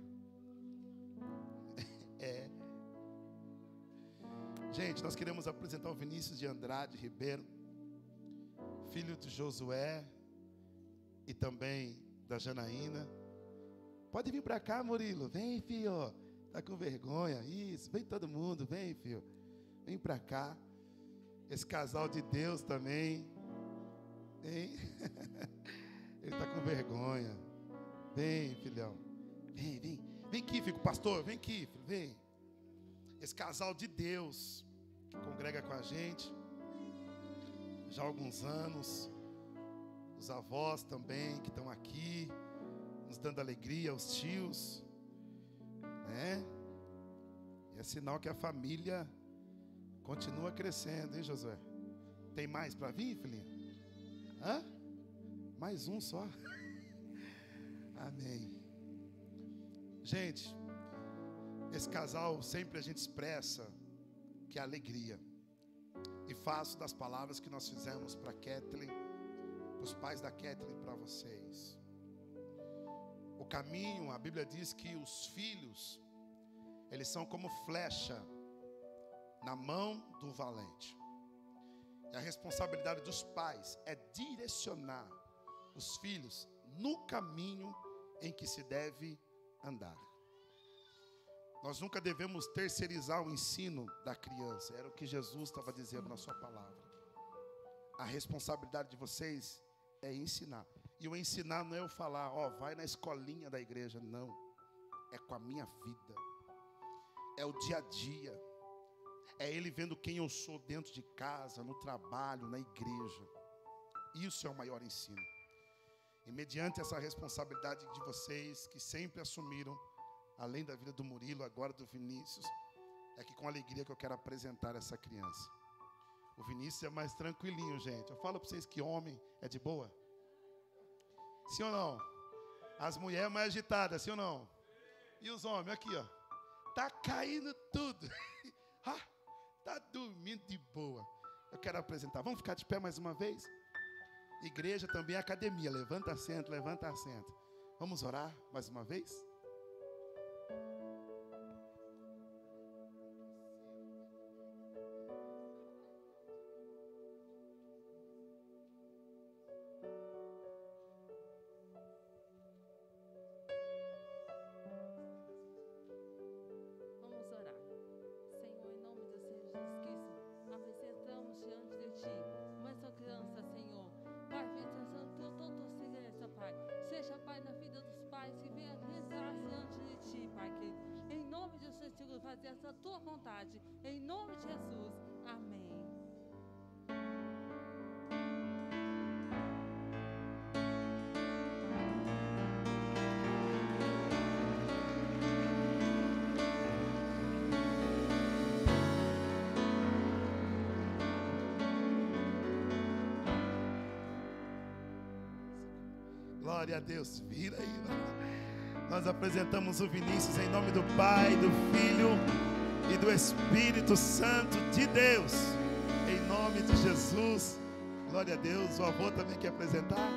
É. Gente, nós queremos apresentar o Vinícius de Andrade Ribeiro, filho de Josué e também da Janaína. Pode vir para cá, Murilo. Vem, filho. Tá com vergonha. Isso. Vem todo mundo. Vem, filho. Vem para cá. Esse casal de Deus também. Vem. Ele tá com vergonha. Vem, filhão. Vem, vem. Vem aqui, filho. Pastor, vem aqui, filho. Vem. Esse casal de Deus que congrega com a gente já há alguns anos. Os avós também que estão aqui nos dando alegria, os tios, né? E é sinal que a família continua crescendo, hein, Josué? Tem mais para vir, filhinha? Hã? Mais um só. Amém. Gente, esse casal sempre a gente expressa que é alegria. E faço das palavras que nós fizemos para Kathleen, para os pais da Kathleen, para vocês. O caminho, a Bíblia diz que os filhos, eles são como flecha na mão do valente. E a responsabilidade dos pais é direcionar os filhos no caminho em que se deve andar. Nós nunca devemos terceirizar o ensino da criança. Era o que Jesus estava dizendo na sua palavra. A responsabilidade de vocês é ensinar. E o ensinar não é eu falar, ó, vai na escolinha da igreja. Não. É com a minha vida. É o dia a dia. É ele vendo quem eu sou dentro de casa, no trabalho, na igreja. Isso é o maior ensino. E mediante essa responsabilidade de vocês que sempre assumiram, além da vida do Murilo, agora do Vinícius, é que com alegria que eu quero apresentar essa criança. O Vinícius é mais tranquilinho, gente. Eu falo para vocês que homem é de boa. Sim ou não? As mulheres mais agitadas, sim ou não? E os homens, aqui, ó. Tá caindo tudo. ah, tá dormindo de boa. Eu quero apresentar. Vamos ficar de pé mais uma vez? Igreja também academia. Levanta assento, levanta assento. Vamos orar mais uma vez? Glória a Deus. Vira aí. vai. Nós apresentamos o Vinícius em nome do Pai, do Filho e do Espírito Santo de Deus. Em nome de Jesus. Glória a Deus. O avô também quer apresentar?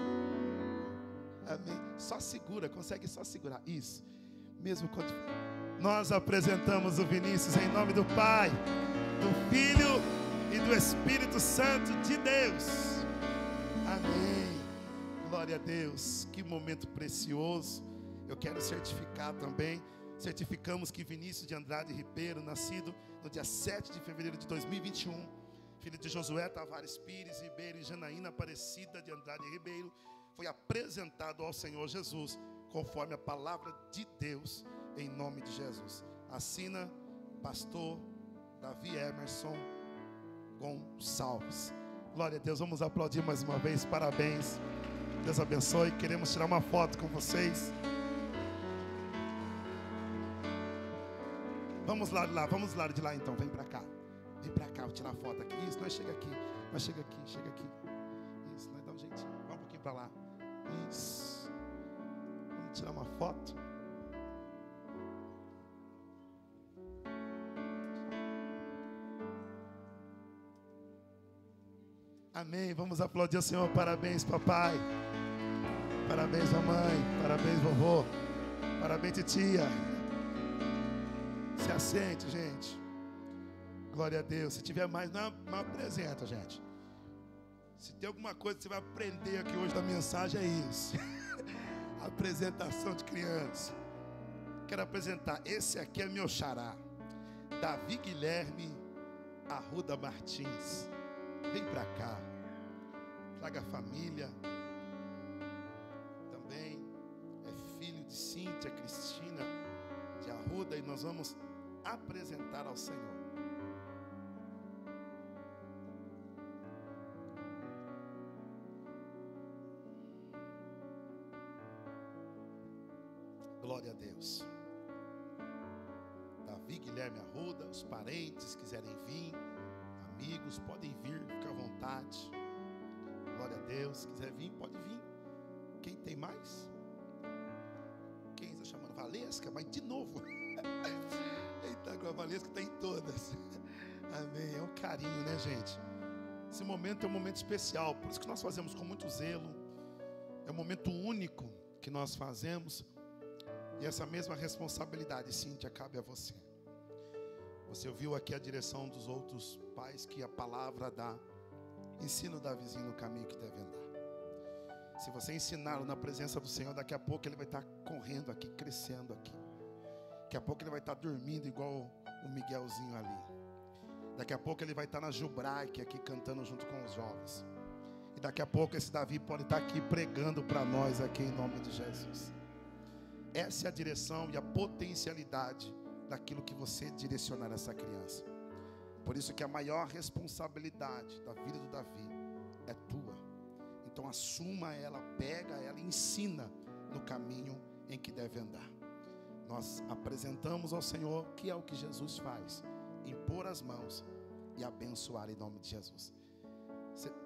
Amém. Só segura, consegue só segurar. Isso. Mesmo quando. Nós apresentamos o Vinícius em nome do Pai, do Filho e do Espírito Santo de Deus. Amém. Glória a Deus. Que momento precioso. Eu quero certificar também. Certificamos que Vinícius de Andrade Ribeiro, nascido no dia 7 de fevereiro de 2021, filho de Josué Tavares Pires Ribeiro e Janaína Aparecida de Andrade Ribeiro, foi apresentado ao Senhor Jesus, conforme a palavra de Deus, em nome de Jesus. Assina pastor Davi Emerson Gonçalves. Glória a Deus, vamos aplaudir mais uma vez, parabéns. Deus abençoe. Queremos tirar uma foto com vocês. Vamos lá de lá, vamos lá de lá então. Vem pra cá. Vem pra cá, vou tirar foto aqui. Isso, nós chega aqui. Nós chega aqui, chega aqui. Isso, nós dá um jeitinho. Vamos um pouquinho pra lá. Isso. Vamos tirar uma foto. Amém. Vamos aplaudir o Senhor. Parabéns, papai. Parabéns, mamãe. Parabéns, vovô. Parabéns, titia. Se assente, gente. Glória a Deus. Se tiver mais, não, não apresenta, gente. Se tem alguma coisa que você vai aprender aqui hoje da mensagem, é isso. Apresentação de criança. Quero apresentar. Esse aqui é meu xará. Davi Guilherme Arruda Martins. Vem pra cá. Traga família. Também é filho de Cíntia Cristina de Arruda e nós vamos apresentar ao Senhor. Glória a Deus. Davi Guilherme Arruda, os parentes quiserem vir, amigos, podem vir, fica à vontade. Glória a Deus. Se quiser vir, pode vir. Quem tem mais? Quem está chamando? Valesca, mas de novo. Eita, com a Valesca tem todas. Amém. É um carinho, né, gente? Esse momento é um momento especial, por isso que nós fazemos com muito zelo. É um momento único que nós fazemos. E essa mesma responsabilidade, Cíntia, cabe a você. Você ouviu aqui a direção dos outros pais que a palavra dá. Ensina o Davizinho no caminho que deve andar. Se você ensiná-lo na presença do Senhor, daqui a pouco ele vai estar correndo aqui, crescendo aqui. Daqui a pouco ele vai estar dormindo igual o Miguelzinho ali. Daqui a pouco ele vai estar na Jubraique aqui cantando junto com os jovens. E daqui a pouco esse Davi pode estar aqui pregando para nós aqui em nome de Jesus. Essa é a direção e a potencialidade daquilo que você direcionar essa criança. Por isso que a maior responsabilidade da vida do Davi é tua. Então assuma ela, pega ela ensina no caminho em que deve andar. Nós apresentamos ao Senhor que é o que Jesus faz: impor as mãos e abençoar em nome de Jesus.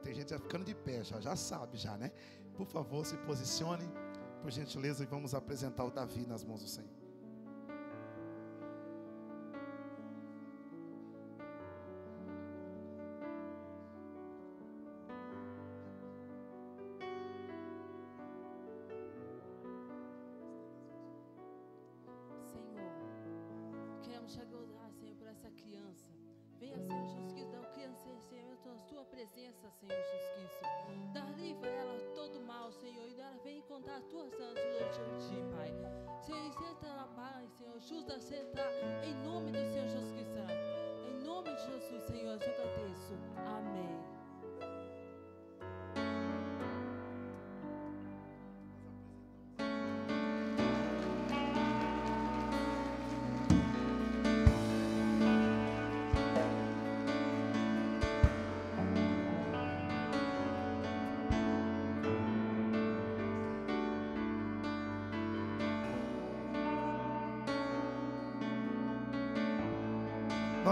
Tem gente já ficando de pé, já, já sabe, já, né? Por favor, se posicione, por gentileza, e vamos apresentar o Davi nas mãos do Senhor.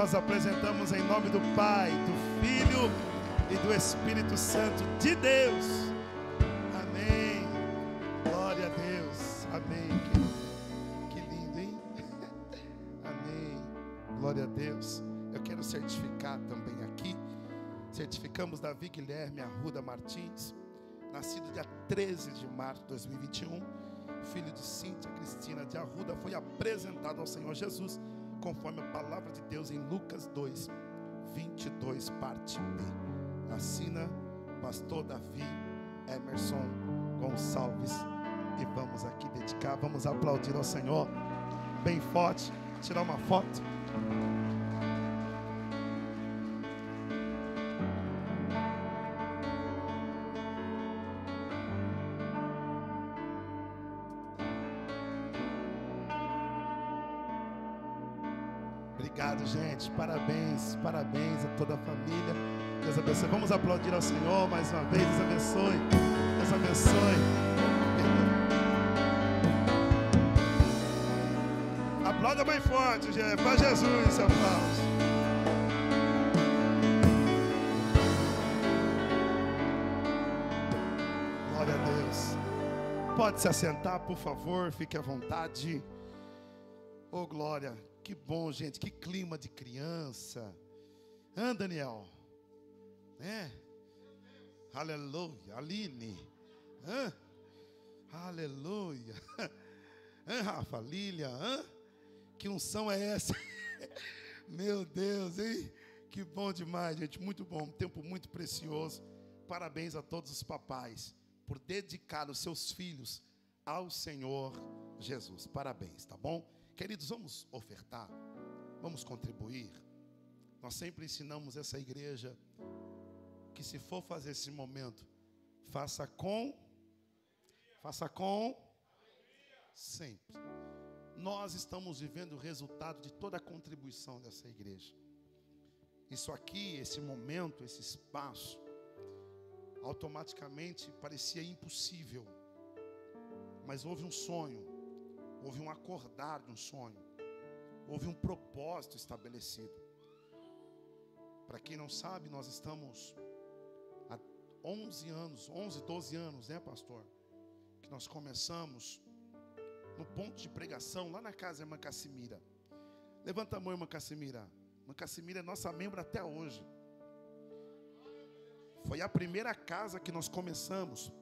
Nós apresentamos em nome do Pai, do Filho e do Espírito Santo de Deus. Amém. Glória a Deus. Amém. Que, que lindo, hein? Amém. Glória a Deus. Eu quero certificar também aqui. Certificamos Davi Guilherme Arruda Martins, nascido dia 13 de março de 2021, filho de Cíntia Cristina de Arruda, foi apresentado ao Senhor Jesus conforme a palavra de Deus em Lucas 2, 22, parte B. Assina Pastor Davi Emerson Gonçalves. E vamos aqui dedicar, vamos aplaudir ao Senhor bem forte, tirar uma foto. Vamos aplaudir ao Senhor mais uma vez. Deus abençoe. Deus abençoe. Aplauda bem forte. Para Jesus esse aplauso. Glória a Deus. Pode se assentar, por favor. Fique à vontade. Oh, glória. Que bom, gente, que clima de criança. Hã, Daniel? É. Aleluia. Aline. Hã? Aleluia. Hã, Rafa? Lília? Hã? Que unção é essa? Meu Deus, hein? Que bom demais, gente. Muito bom. Um tempo muito precioso. Parabéns a todos os papais por dedicar os seus filhos ao Senhor Jesus. Parabéns, tá bom? Queridos, vamos ofertar, vamos contribuir. Nós sempre ensinamos essa igreja que se for fazer esse momento, faça com, faça com, sempre. Nós estamos vivendo o resultado de toda a contribuição dessa igreja. Isso aqui, esse momento, esse espaço, automaticamente parecia impossível, mas houve um sonho houve um acordar de um sonho, houve um propósito estabelecido. Para quem não sabe, nós estamos 11 anos, 11, 12 anos, né, pastor? Que nós começamos no ponto de pregação lá na casa da irmã Cassimira. Levanta a mão, irmã Cassimira. Irmã Cassimira é nossa membro até hoje. Foi a primeira casa que nós começamos.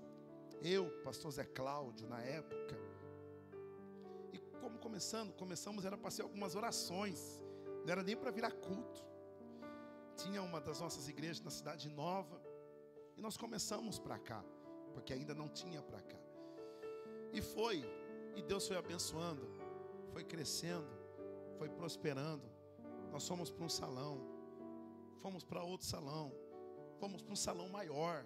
Eu, pastor Zé Cláudio, na época como começando, começamos era para ser algumas orações, não era nem para virar culto. Tinha uma das nossas igrejas na cidade nova, e nós começamos para cá, porque ainda não tinha para cá. E foi, e Deus foi abençoando, foi crescendo. foi prosperando. Nós fomos para um salão, fomos para outro salão, fomos para um salão maior,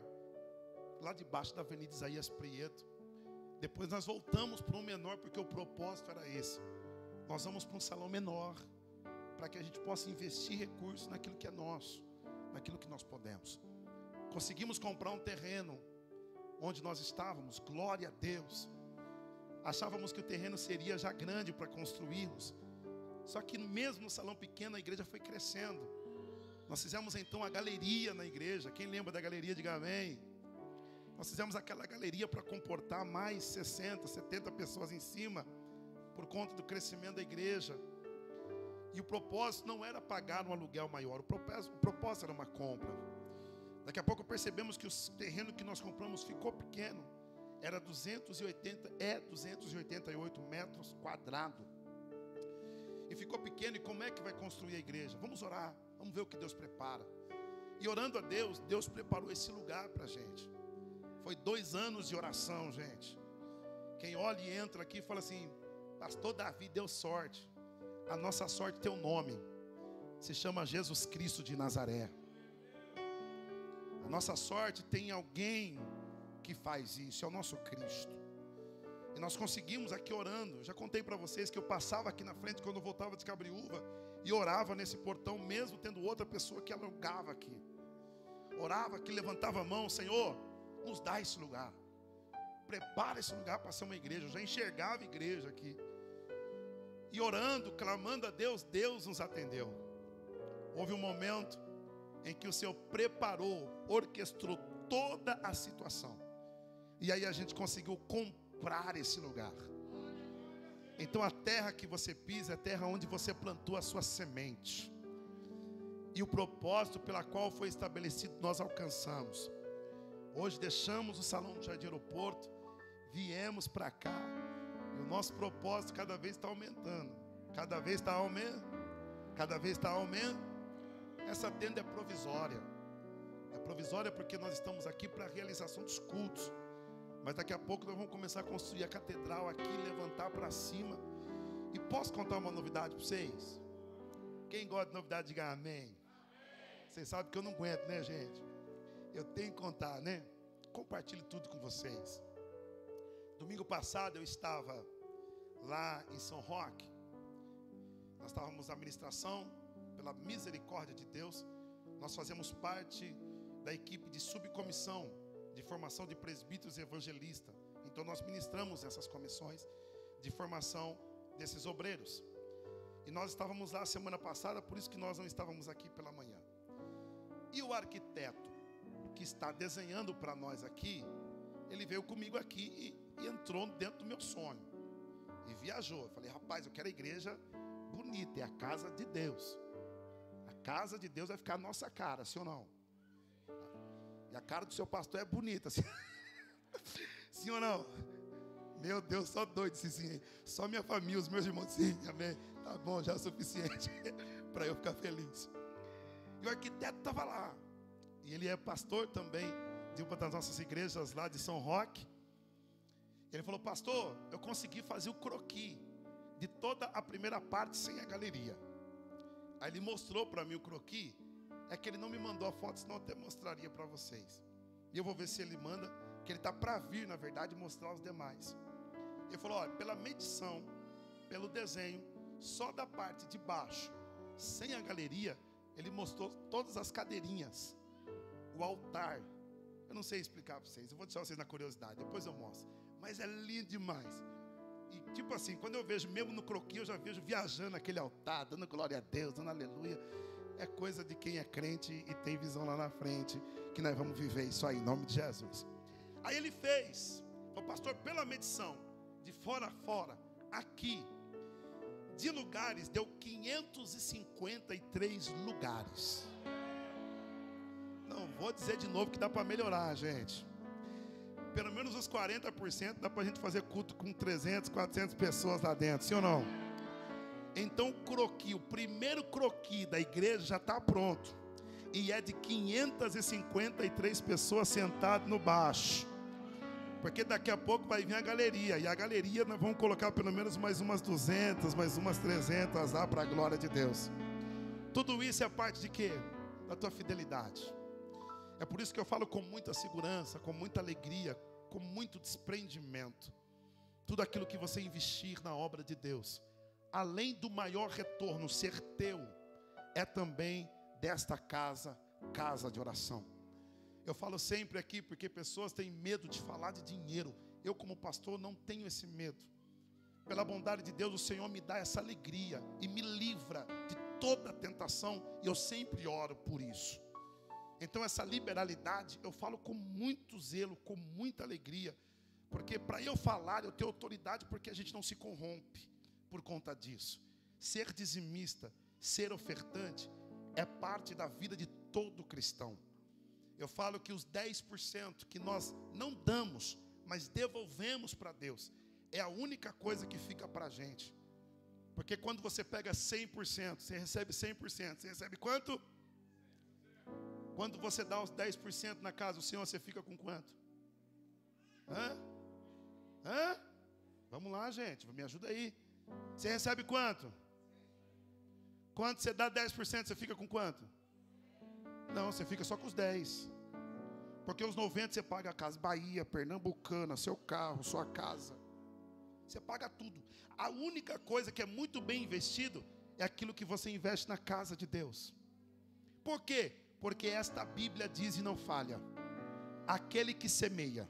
lá debaixo da Avenida Isaías Prieto. Depois nós voltamos para um menor, porque o propósito era esse. Nós vamos para um salão menor, para que a gente possa investir recursos naquilo que é nosso, naquilo que nós podemos. Conseguimos comprar um terreno onde nós estávamos, glória a Deus. Achávamos que o terreno seria já grande para construirmos. Só que mesmo no salão pequeno a igreja foi crescendo. Nós fizemos então a galeria na igreja. Quem lembra da galeria, diga amém. Nós fizemos aquela galeria para comportar mais 60, 70 pessoas em cima, por conta do crescimento da igreja. E o propósito não era pagar um aluguel maior, o propósito, o propósito era uma compra. Daqui a pouco percebemos que o terreno que nós compramos ficou pequeno. Era 280, é 288 metros quadrados. E ficou pequeno, e como é que vai construir a igreja? Vamos orar, vamos ver o que Deus prepara. E orando a Deus, Deus preparou esse lugar para a gente. Foi dois anos de oração, gente. Quem olha e entra aqui fala assim: Pastor Davi deu sorte. A nossa sorte tem um nome. Se chama Jesus Cristo de Nazaré. A nossa sorte tem alguém que faz isso, é o nosso Cristo. E nós conseguimos aqui orando. Já contei para vocês que eu passava aqui na frente quando eu voltava de Cabriúva e orava nesse portão, mesmo tendo outra pessoa que alugava aqui. Orava aqui, levantava a mão, Senhor, nos dá esse lugar. Prepara esse lugar para ser uma igreja. Eu já enxergava igreja aqui. E orando, clamando a Deus, Deus nos atendeu. Houve um momento em que o Senhor preparou, orquestrou toda a situação. E aí a gente conseguiu comprar esse lugar. Então a terra que você pisa é a terra onde você plantou a sua semente. E o propósito pela qual foi estabelecido nós alcançamos. Hoje deixamos o salão do Jardim Aeroporto, viemos para cá. E o nosso propósito cada vez está aumentando. Cada vez está aumentando. Cada vez está aumentando. Essa tenda é provisória. É provisória porque nós estamos aqui para a realização dos cultos. Mas daqui a pouco nós vamos começar a construir a catedral aqui, levantar para cima. E posso contar uma novidade para vocês? Quem gosta de novidade, diga amém. Vocês sabem que eu não aguento, né, gente? eu tenho que contar, né? Compartilho tudo com vocês. Domingo passado eu estava lá em São Roque. Nós estávamos na administração, pela misericórdia de Deus, nós fazemos parte da equipe de subcomissão de formação de presbíteros e evangelistas. Então nós ministramos essas comissões de formação desses obreiros. E nós estávamos lá semana passada, por isso que nós não estávamos aqui pela manhã. E o arquiteto que está desenhando para nós aqui, ele veio comigo aqui e, e, entrou dentro do meu sonho. E viajou. Eu falei, rapaz, eu quero a igreja bonita, é a casa de Deus. Casa de Deus vai ficar a nossa cara, sim ou não? E a cara do seu pastor é bonita, sim, sim ou não? Meu Deus, só doido, sim, sim. Só minha família, os meus irmãos, sim, amém. Tá bom, já é o suficiente para eu ficar feliz. E o arquiteto estava lá. E ele é pastor também de uma das nossas igrejas lá de São Roque. Ele falou, pastor, eu consegui fazer o croqui de toda a primeira parte sem a galeria. Aí ele mostrou para mim o croqui. É que ele não me mandou a foto, senão eu até mostraria para vocês. E eu vou ver se ele manda, que ele está para vir, na verdade, mostrar os demais. Ele falou: olha, pela medição, pelo desenho, só da parte de baixo, sem a galeria, ele mostrou todas as cadeirinhas o altar. Eu não sei explicar para vocês, eu vou deixar vocês na curiosidade, depois eu mostro. Mas é lindo demais. Tipo assim, quando eu vejo mesmo no croquis, eu já vejo viajando aquele altar, dando glória a Deus, dando aleluia. É coisa de quem é crente e tem visão lá na frente, que nós vamos viver isso aí, em nome de Jesus. Aí ele fez, o pastor, pela medição, de fora a fora, aqui, de lugares, deu 553 lugares. Não, vou dizer de novo que dá para melhorar, gente. Pelo menos os 40% dá para a gente fazer culto com 300, 400 pessoas lá dentro, sim ou não? Então o croqui, o primeiro croqui da igreja já está pronto. E é de 553 pessoas sentadas no baixo. Porque daqui a pouco vai vir a galeria. E a galeria nós vamos colocar pelo menos mais umas 200, mais umas 300 lá para a glória de Deus. Tudo isso é parte de quê? Da tua fidelidade. É por isso que eu falo com muita segurança, com muita alegria, com muito desprendimento. Tudo aquilo que você investir na obra de Deus, além do maior retorno ser teu, é também desta casa, casa de oração. Eu falo sempre aqui porque pessoas têm medo de falar de dinheiro. Eu, como pastor, não tenho esse medo. Pela bondade de Deus, o Senhor me dá essa alegria e me livra de toda tentação, e eu sempre oro por isso. Então, essa liberalidade, eu falo com muito zelo, com muita alegria, porque para eu falar, eu tenho autoridade, porque a gente não se corrompe por conta disso. Ser dizimista, ser ofertante, é parte da vida de todo cristão. Eu falo que os 10% que nós não damos, mas devolvemos para Deus, é a única coisa que fica para a gente. Porque quando você pega 100%, você recebe 100%, você recebe quanto? Quando você dá os 10% na casa do Senhor, você fica com quanto? Hã? Hã? Vamos lá, gente, me ajuda aí. Você recebe quanto? Quando você dá 10%, você fica com quanto? Não, você fica só com os 10. Porque os 90 você paga a casa, Bahia, Pernambucana, seu carro, sua casa. Você paga tudo. A única coisa que é muito bem investido é aquilo que você investe na casa de Deus. Por quê? Porque esta Bíblia diz e não falha: aquele que semeia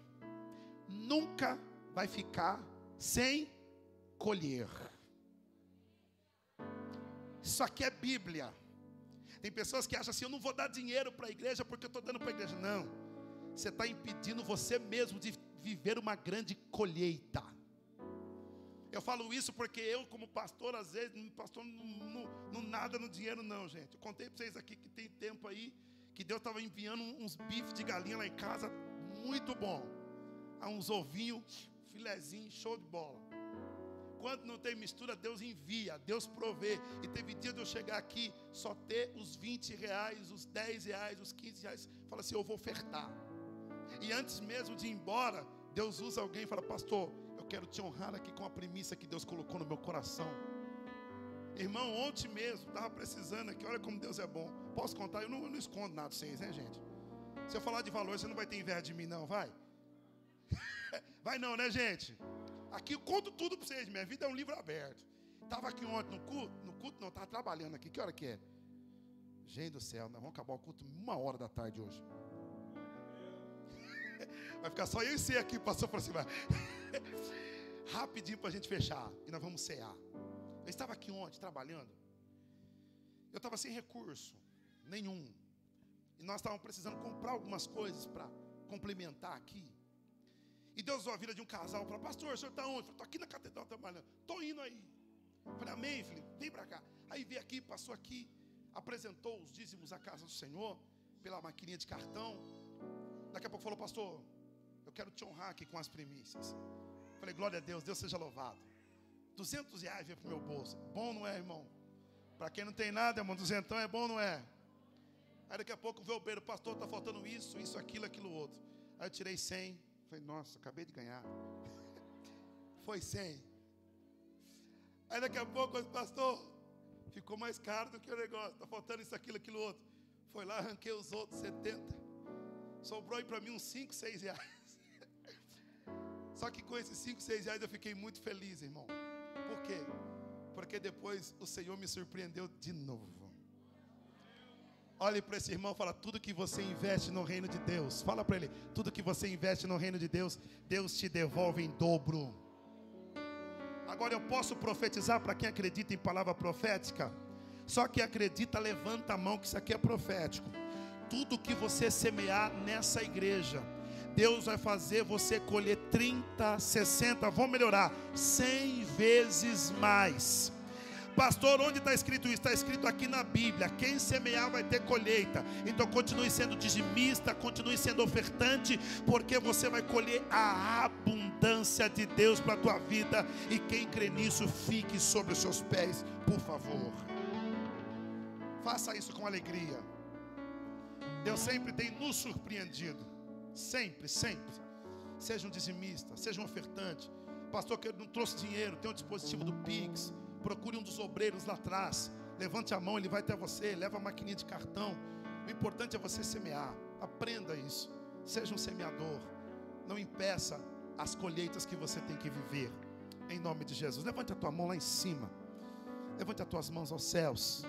nunca vai ficar sem colher. Isso aqui é Bíblia. Tem pessoas que acham assim: eu não vou dar dinheiro para a igreja porque eu estou dando para a igreja. Não, você está impedindo você mesmo de viver uma grande colheita. Eu falo isso porque eu, como pastor, às vezes, pastor não, não, não nada no dinheiro, não, gente. Eu contei para vocês aqui que tem tempo aí que Deus estava enviando uns bifes de galinha lá em casa, muito bom. Há uns ovinhos, filezinho, show de bola. Quando não tem mistura, Deus envia, Deus provê. E teve dia de eu chegar aqui, só ter os 20 reais, os 10 reais, os 15 reais. Fala assim, eu vou ofertar. E antes mesmo de ir embora, Deus usa alguém e fala, pastor, eu quero te honrar aqui com a premissa que Deus colocou no meu coração. Irmão, ontem mesmo, estava precisando aqui, olha como Deus é bom. Posso contar? Eu não, eu não escondo nada de vocês, né, gente? Se eu falar de valor, você não vai ter inveja de mim, não, vai? vai não, né, gente? Aqui eu conto tudo para vocês, minha vida é um livro aberto. Estava aqui ontem no culto, no culto não, estava trabalhando aqui. Que hora que é? Gente do céu, nós vamos acabar o culto uma hora da tarde hoje. Vai ficar só eu e você aqui, passou por cima. Rapidinho para a gente fechar. E nós vamos cear. Eu estava aqui ontem trabalhando. Eu estava sem recurso nenhum. E nós estávamos precisando comprar algumas coisas para complementar aqui. E Deus usou a vida de um casal. Falou, pastor, o senhor está onde? Estou aqui na catedral trabalhando. Estou indo aí. Falei, amém, filho. Vem para cá. Aí veio aqui, passou aqui. Apresentou os dízimos à casa do Senhor. Pela maquininha de cartão. Daqui a pouco falou, pastor, eu quero te honrar aqui com as primícias. Falei, glória a Deus, Deus seja louvado. 200 reais para o meu bolso. Bom, não é, irmão? Para quem não tem nada, irmão, duzentão é bom, não é? Aí daqui a pouco veio o beiro, pastor, está faltando isso, isso, aquilo, aquilo outro. Aí eu tirei 100. Falei, nossa, acabei de ganhar. Foi 100. Aí daqui a pouco, pastor, ficou mais caro do que o negócio. Está faltando isso, aquilo, aquilo outro. Foi lá, arranquei os outros 70. Sobrou aí para mim uns 5, 6 reais. Só que com esses 5, 6 reais eu fiquei muito feliz, irmão. Por quê? Porque depois o Senhor me surpreendeu de novo. Olhe para esse irmão, fala tudo que você investe no reino de Deus. Fala para ele, tudo que você investe no reino de Deus, Deus te devolve em dobro. Agora eu posso profetizar para quem acredita em palavra profética. Só que acredita, levanta a mão que isso aqui é profético tudo que você semear nessa igreja, Deus vai fazer você colher 30, 60, vamos melhorar, 100 vezes mais. Pastor, onde está escrito isso? Está escrito aqui na Bíblia: quem semear vai ter colheita. Então continue sendo dizimista, continue sendo ofertante, porque você vai colher a abundância de Deus para a tua vida. E quem crê nisso, fique sobre os seus pés, por favor. Faça isso com alegria. Deus sempre tem nos surpreendido. Sempre, sempre. seja um dizimista, seja um ofertante. Pastor, que não trouxe dinheiro, tem o dispositivo do Pix. Procure um dos obreiros lá atrás. Levante a mão, ele vai até você. Leva a maquininha de cartão. O importante é você semear. Aprenda isso. Seja um semeador. Não impeça as colheitas que você tem que viver. Em nome de Jesus. Levante a tua mão lá em cima. Levante as tuas mãos aos céus.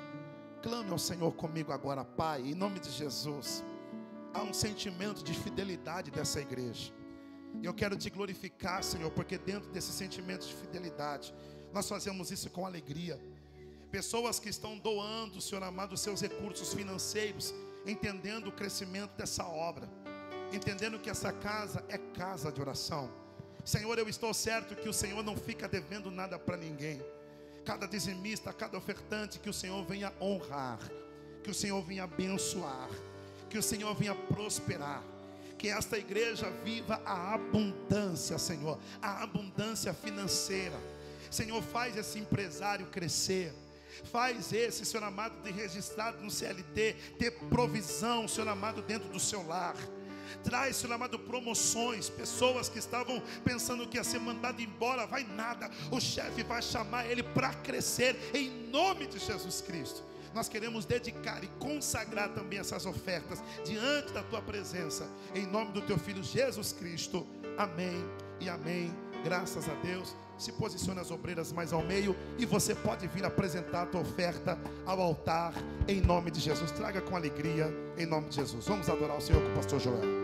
Clame ao Senhor comigo agora, Pai, em nome de Jesus. Há um sentimento de fidelidade dessa igreja. E eu quero te glorificar, Senhor, porque dentro desse sentimento de fidelidade, nós fazemos isso com alegria. Pessoas que estão doando, Senhor amado, os seus recursos financeiros, entendendo o crescimento dessa obra, entendendo que essa casa é casa de oração. Senhor, eu estou certo que o Senhor não fica devendo nada para ninguém. Cada dizimista, cada ofertante, que o Senhor venha honrar, que o Senhor venha abençoar, que o Senhor venha prosperar que esta igreja viva a abundância, Senhor, a abundância financeira. Senhor, faz esse empresário crescer. Faz esse, Senhor amado, de registrado no CLT, ter provisão, Senhor amado, dentro do seu lar. Traz, Senhor amado, promoções. Pessoas que estavam pensando que ia ser mandado embora, vai nada. O chefe vai chamar ele para crescer, em nome de Jesus Cristo nós queremos dedicar e consagrar também essas ofertas diante da tua presença, em nome do teu filho Jesus Cristo. Amém e amém. Graças a Deus. Se posicione as obreiras mais ao meio e você pode vir apresentar a tua oferta ao altar em nome de Jesus. Traga com alegria em nome de Jesus. Vamos adorar o Senhor com o pastor Joel.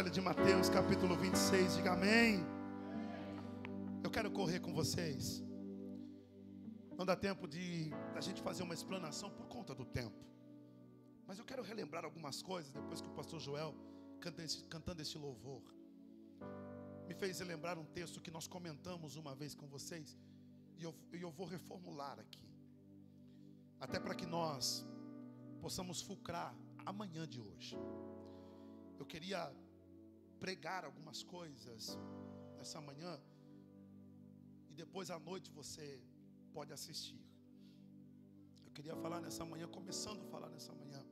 Evangelho de Mateus, capítulo 26. Diga amém. Eu quero correr com vocês. Não dá tempo de a gente fazer uma explanação por conta do tempo. Mas eu quero relembrar algumas coisas depois que o pastor Joel cantando esse louvor. Me fez lembrar um texto que nós comentamos uma vez com vocês. E eu, eu vou reformular aqui. Até para que nós possamos fulcrar amanhã de hoje. Eu queria pregar algumas coisas nessa manhã. E depois à noite você pode assistir. Eu queria falar nessa manhã, começando a falar nessa manhã,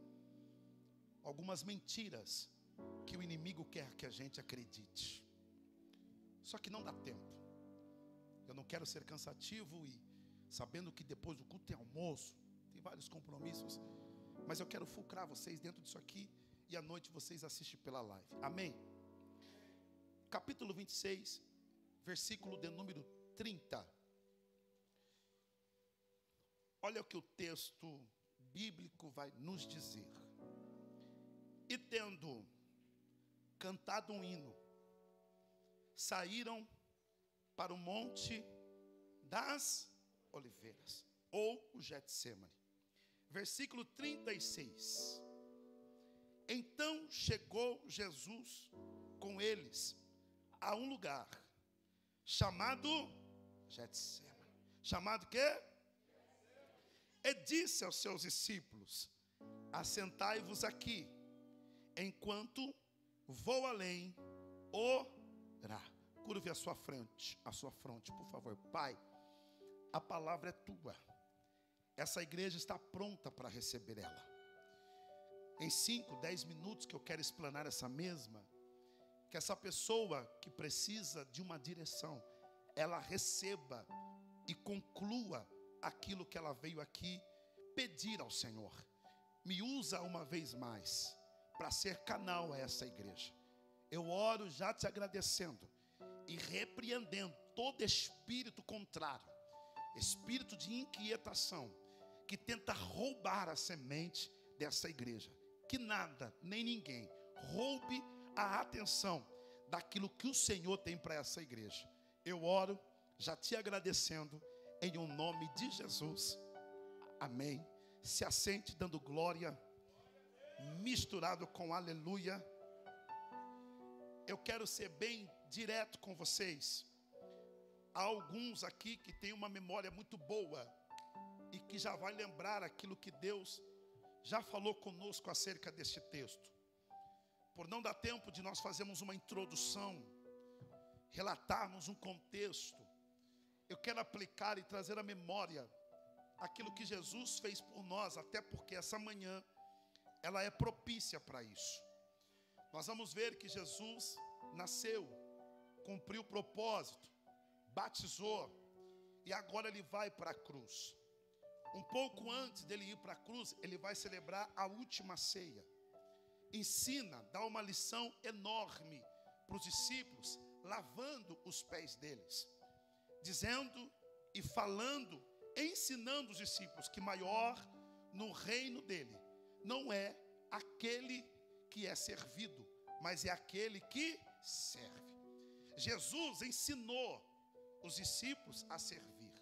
algumas mentiras que o inimigo quer que a gente acredite. Só que não dá tempo. Eu não quero ser cansativo e sabendo que depois do culto tem almoço, tem vários compromissos, mas eu quero fulcrar vocês dentro disso aqui e à noite vocês assistem pela live. Amém? Capítulo 26, versículo de número 30. Olha o que o texto bíblico vai nos dizer. E tendo cantado um hino, saíram para o monte das oliveiras, ou o Getsemane. Versículo 36. Então chegou Jesus com eles a um lugar chamado Getsemane. Chamado quê? E disse aos seus discípulos: Assentai-vos aqui, enquanto vou além orar. Curve a sua frente, a sua fronte, por favor. Pai, a palavra é tua. Essa igreja está pronta para receber ela. Em 5, 10 minutos que eu quero explanar essa mesma, que essa pessoa que precisa de uma direção, ela receba e conclua aquilo que ela veio aqui pedir ao Senhor. Me usa uma vez mais para ser canal a essa igreja. Eu oro já te agradecendo e repreendendo todo espírito contrário, espírito de inquietação que tenta roubar a semente dessa igreja. Que nada, nem ninguém roube a atenção daquilo que o Senhor tem para essa igreja. Eu oro já te agradecendo em um nome de Jesus. Amém. Se assente dando glória, misturado com aleluia. Eu quero ser bem direto com vocês. Há alguns aqui que têm uma memória muito boa e que já vai lembrar aquilo que Deus já falou conosco acerca deste texto. Por não dar tempo de nós fazermos uma introdução, relatarmos um contexto, eu quero aplicar e trazer à memória aquilo que Jesus fez por nós, até porque essa manhã ela é propícia para isso. Nós vamos ver que Jesus nasceu, cumpriu o propósito, batizou e agora ele vai para a cruz. Um pouco antes dele ir para a cruz, ele vai celebrar a última ceia. Ensina, dá uma lição enorme para os discípulos, lavando os pés deles dizendo e falando, ensinando os discípulos que maior no reino dele não é aquele que é servido, mas é aquele que serve. Jesus ensinou os discípulos a servir.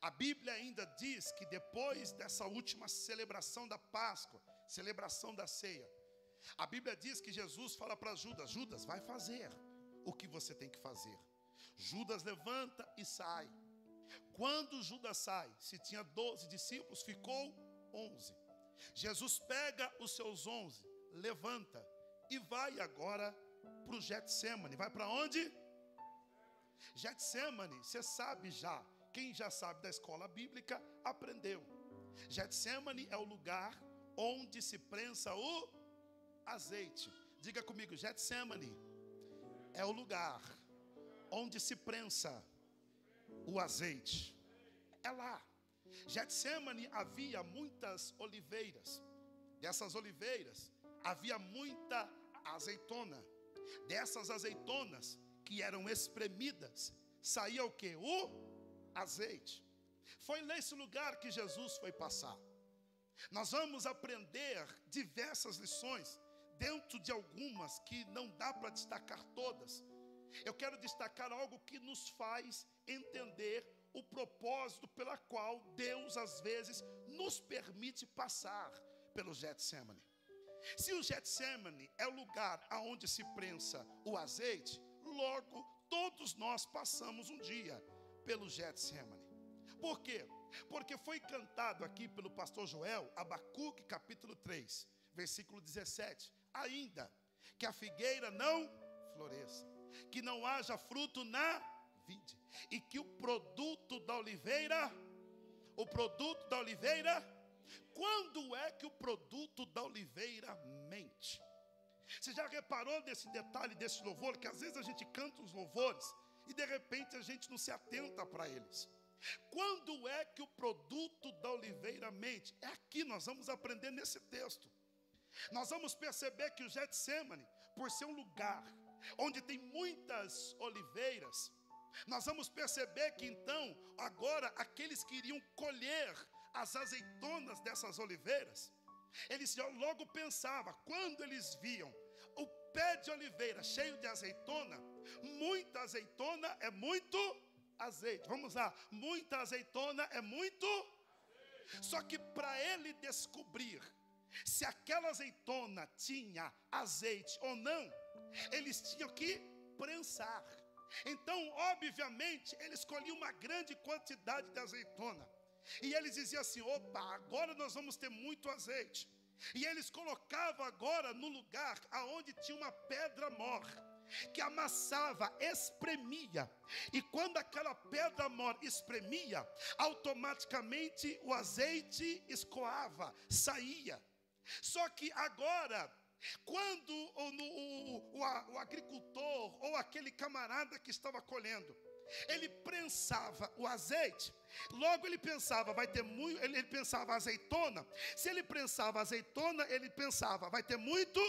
A Bíblia ainda diz que depois dessa última celebração da Páscoa, celebração da ceia, a Bíblia diz que Jesus fala para Judas: Judas, vai fazer o que você tem que fazer. Judas levanta e sai. Quando Judas sai, se tinha 12 discípulos, ficou 11. Jesus pega os seus 11, levanta e vai agora para o Getsemane. Vai para onde? Getsemane, você sabe já. Quem já sabe da escola bíblica aprendeu. Getsemane é o lugar onde se prensa o azeite. Diga comigo, Getsemane é o lugar onde se prensa o azeite. É lá. Getsemane havia muitas oliveiras. Dessas oliveiras havia muita azeitona. Dessas azeitonas que eram espremidas, saía o que? O azeite. Foi nesse lugar que Jesus foi passar. Nós vamos aprender diversas lições dentro de algumas que não dá para destacar todas, eu quero destacar algo que nos faz entender o propósito pela qual Deus às vezes nos permite passar pelo Getsemane. Se o Getsemane é o lugar aonde se prensa o azeite, logo todos nós passamos um dia pelo Getsemane. Por quê? Porque foi cantado aqui pelo pastor Joel, Abacuque capítulo 3, versículo 17. Ainda que a figueira não floresça, que não haja fruto na vide, e que o produto da oliveira, o produto da oliveira, quando é que o produto da oliveira mente? Você já reparou nesse detalhe desse louvor? Que às vezes a gente canta os louvores e de repente a gente não se atenta para eles. Quando é que o produto da oliveira mente? É aqui nós vamos aprender nesse texto. Nós vamos perceber que o Getsemane, por ser um lugar onde tem muitas oliveiras, nós vamos perceber que então, agora, aqueles que iriam colher as azeitonas dessas oliveiras, eles logo pensavam, quando eles viam o pé de oliveira cheio de azeitona, muita azeitona é muito azeite. Vamos lá, muita azeitona é muito. Só que para ele descobrir se aquela azeitona tinha azeite ou não, eles tinham que prensar. Então, obviamente, ele escolhia uma grande quantidade de azeitona. E eles diziam assim: opa, agora nós vamos ter muito azeite. E eles colocavam agora no lugar aonde tinha uma pedra mor, que amassava, espremia. E quando aquela pedra mor espremia, automaticamente o azeite escoava, saía. Só que agora quando o, o, o, o, agricultor ou aquele camarada que estava colhendo, ele prensava o azeite, logo ele pensava, vai ter muito, ele, ele pensava azeitona. Se ele prensava azeitona, ele pensava, vai ter muito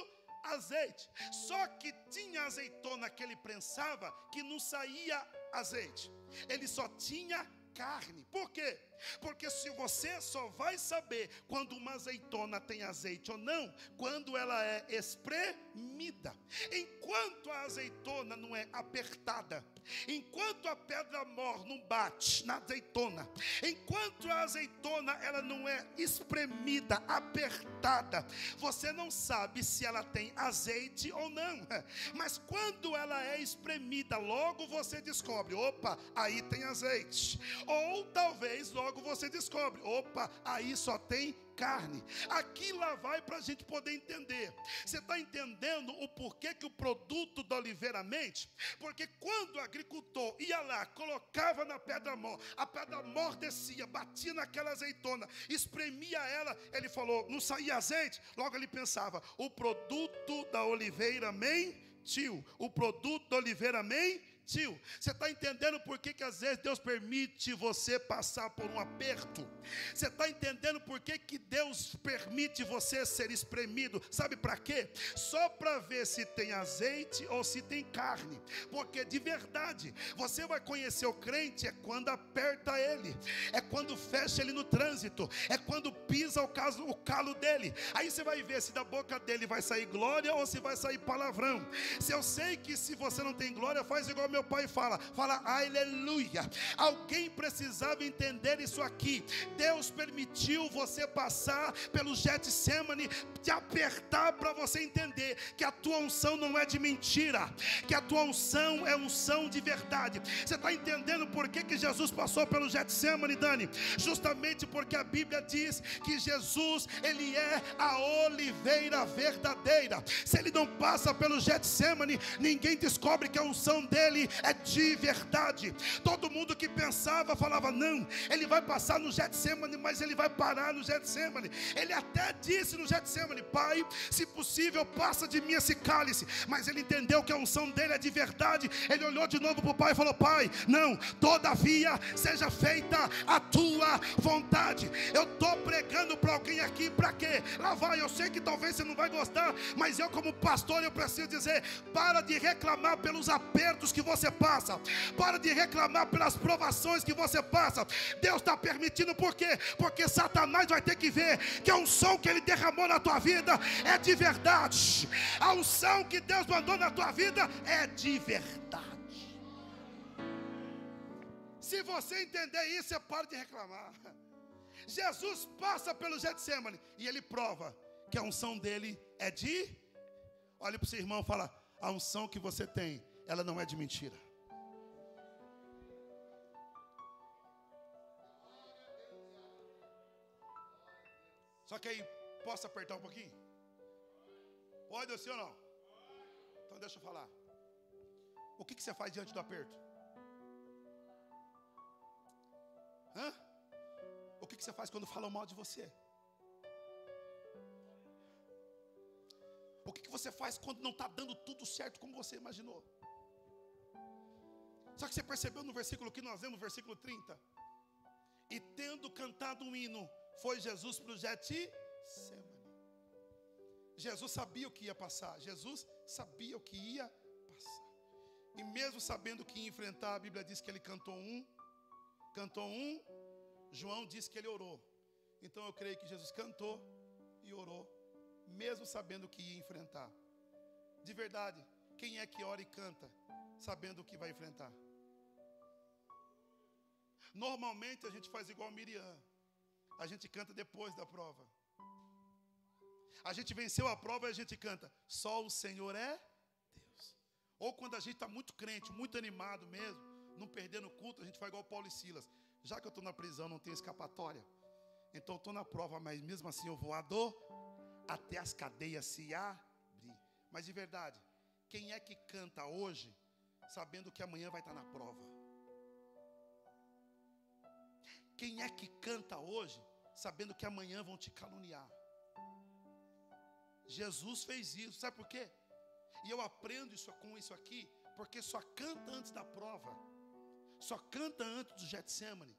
azeite. Só que tinha azeitona que ele prensava que não saía azeite. Ele só tinha carne. Por quê? Porque se você só vai saber quando uma azeitona tem azeite ou não, quando ela é espremida. Enquanto a azeitona não é apertada, enquanto a pedra mor não bate na azeitona, enquanto a azeitona ela não é espremida, apertada, você não sabe se ela tem azeite ou não. Mas quando ela é espremida, logo você descobre, opa, aí tem azeite. Ou talvez logo você descobre: opa, aí só tem carne. Aqui lá vai para a gente poder entender. Você está entendendo o porquê que o produto da oliveira mente? Porque quando o agricultor ia lá, colocava na pedra mor, a pedra mor descia, batia naquela azeitona, espremia ela, ele falou, não saía azeite. Logo ele pensava: o produto da oliveira mentiu. O produto da oliveira mentiu Tio, você está entendendo por que, que às vezes Deus permite você passar por um aperto? Você está entendendo por que, que Deus permite você ser espremido? Sabe para quê? Só para ver se tem azeite ou se tem carne. Porque de verdade, você vai conhecer o crente é quando aperta ele, é quando fecha ele no trânsito, é quando pisa o, caso, o calo dele. Aí você vai ver se da boca dele vai sair glória ou se vai sair palavrão. Se eu sei que se você não tem glória, faz igual meu pai fala, fala aleluia. Alguém precisava entender isso aqui. Deus permitiu você passar pelo Getsemane, te apertar para você entender que a tua unção não é de mentira, que a tua unção é unção de verdade. Você está entendendo por que, que Jesus passou pelo Getsemane, Dani? Justamente porque a Bíblia diz que Jesus, ele é a oliveira verdadeira. Se ele não passa pelo Getsemane, ninguém descobre que a unção dele é de verdade. Todo mundo que pensava falava: não, ele vai passar no Getsemane, mas ele vai parar no Getsemane. Ele até disse no Getsemane: Pai, se possível, passa de mim esse cálice. Mas ele entendeu que a unção dele é de verdade. Ele olhou de novo para o Pai e falou: Pai, não, todavia seja feita a tua vontade. Eu estou pregando para alguém aqui, para quê? Lá vai, eu sei que talvez você não vai gostar, mas eu, como pastor, eu preciso dizer: para de reclamar pelos apertos que você você passa. Para de reclamar pelas provações que você passa. Deus está permitindo por quê? Porque Satanás vai ter que ver que a unção que ele derramou na tua vida é de verdade. A unção que Deus mandou na tua vida é de verdade. Se você entender isso, você para de reclamar. Jesus passa pelo Getsemane e ele prova que a unção dele é de. Olha para o seu irmão e fala: a unção que você tem, ela não é de mentira. Só que aí, posso apertar um pouquinho? Pode sim ou não? Então deixa eu falar. O que, que você faz diante do aperto? Hã? O que, que você faz quando falam mal de você? O que, que você faz quando não está dando tudo certo como você imaginou? Só que você percebeu no versículo que nós lemos, versículo 30. E tendo cantado um hino, foi Jesus para o Getsemane. Jesus sabia o que ia passar. Jesus sabia o que ia passar. E mesmo sabendo o que ia enfrentar, a Bíblia diz que ele cantou um, cantou um, João disse que ele orou. Então eu creio que Jesus cantou e orou mesmo sabendo o que ia enfrentar. De verdade, quem é que ora e canta sabendo o que vai enfrentar? Normalmente a gente faz igual Miriam. A gente canta depois da prova. A gente venceu a prova e a gente canta. Só o Senhor é Deus. Ou quando a gente está muito crente, muito animado mesmo, não perdendo o culto, a gente faz igual Paulo e Silas. Já que eu estou na prisão, não tenho escapatória. Então estou na prova, mas mesmo assim eu vou adorar até as cadeias se abrir. Mas de verdade, quem é que canta hoje sabendo que amanhã vai estar na prova? Quem é que canta hoje sabendo que amanhã vão te caluniar? Jesus fez isso, sabe por quê? E eu aprendo isso com isso aqui, porque só canta antes da prova, só canta antes do Getsemane,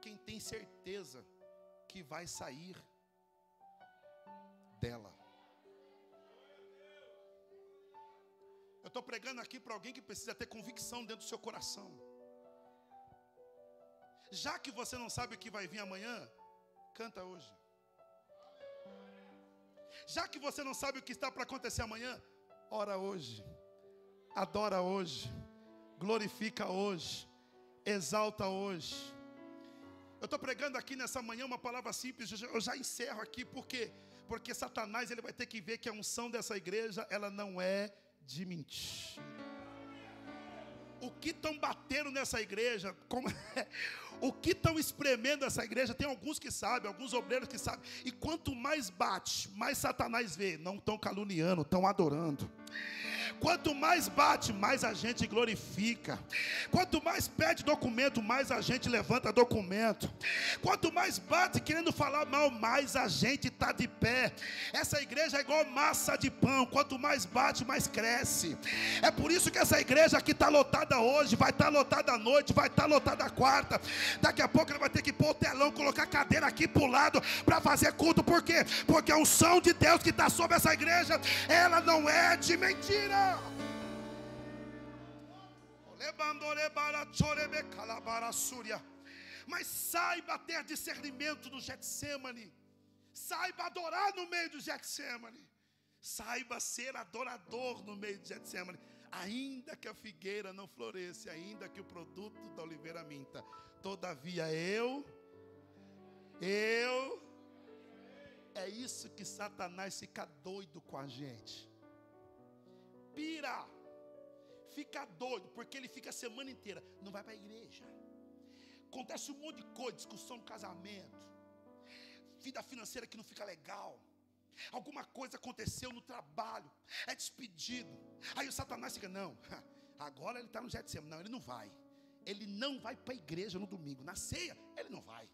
quem tem certeza que vai sair dela. Eu estou pregando aqui para alguém que precisa ter convicção dentro do seu coração. Já que você não sabe o que vai vir amanhã, canta hoje. Já que você não sabe o que está para acontecer amanhã, ora hoje, adora hoje, glorifica hoje, exalta hoje. Eu estou pregando aqui nessa manhã uma palavra simples, eu já encerro aqui, porque porque Satanás ele vai ter que ver que a unção dessa igreja ela não é de mentira. O que estão batendo nessa igreja, como o que estão espremendo essa igreja, tem alguns que sabem, alguns obreiros que sabem. E quanto mais bate, mais Satanás vê. Não estão caluniando, estão adorando. Quanto mais bate, mais a gente glorifica. Quanto mais pede documento, mais a gente levanta documento. Quanto mais bate querendo falar mal, mais a gente está de pé. Essa igreja é igual massa de pão. Quanto mais bate, mais cresce. É por isso que essa igreja aqui está lotada hoje, vai estar tá lotada à noite, vai estar tá lotada quarta. Daqui a pouco ele vai ter que pôr o telão, colocar a cadeira aqui para o lado para fazer culto. Por quê? Porque a unção de Deus que está sobre essa igreja, ela não é de mentira. Mas saiba ter discernimento no Getsemane. Saiba adorar no meio do Getsemane. Saiba ser adorador no meio do Getsemane. Ainda que a figueira não floresça, ainda que o produto da oliveira minta. Todavia eu, eu, é isso que Satanás fica doido com a gente pira, fica doido, porque ele fica a semana inteira, não vai para a igreja. Acontece um monte de coisa, discussão no casamento, vida financeira que não fica legal. Alguma coisa aconteceu no trabalho, é despedido. Aí o Satanás fica, não, agora ele está no Getsemane. Não, ele não vai. Ele não vai para a igreja no domingo. Na ceia, ele não vai.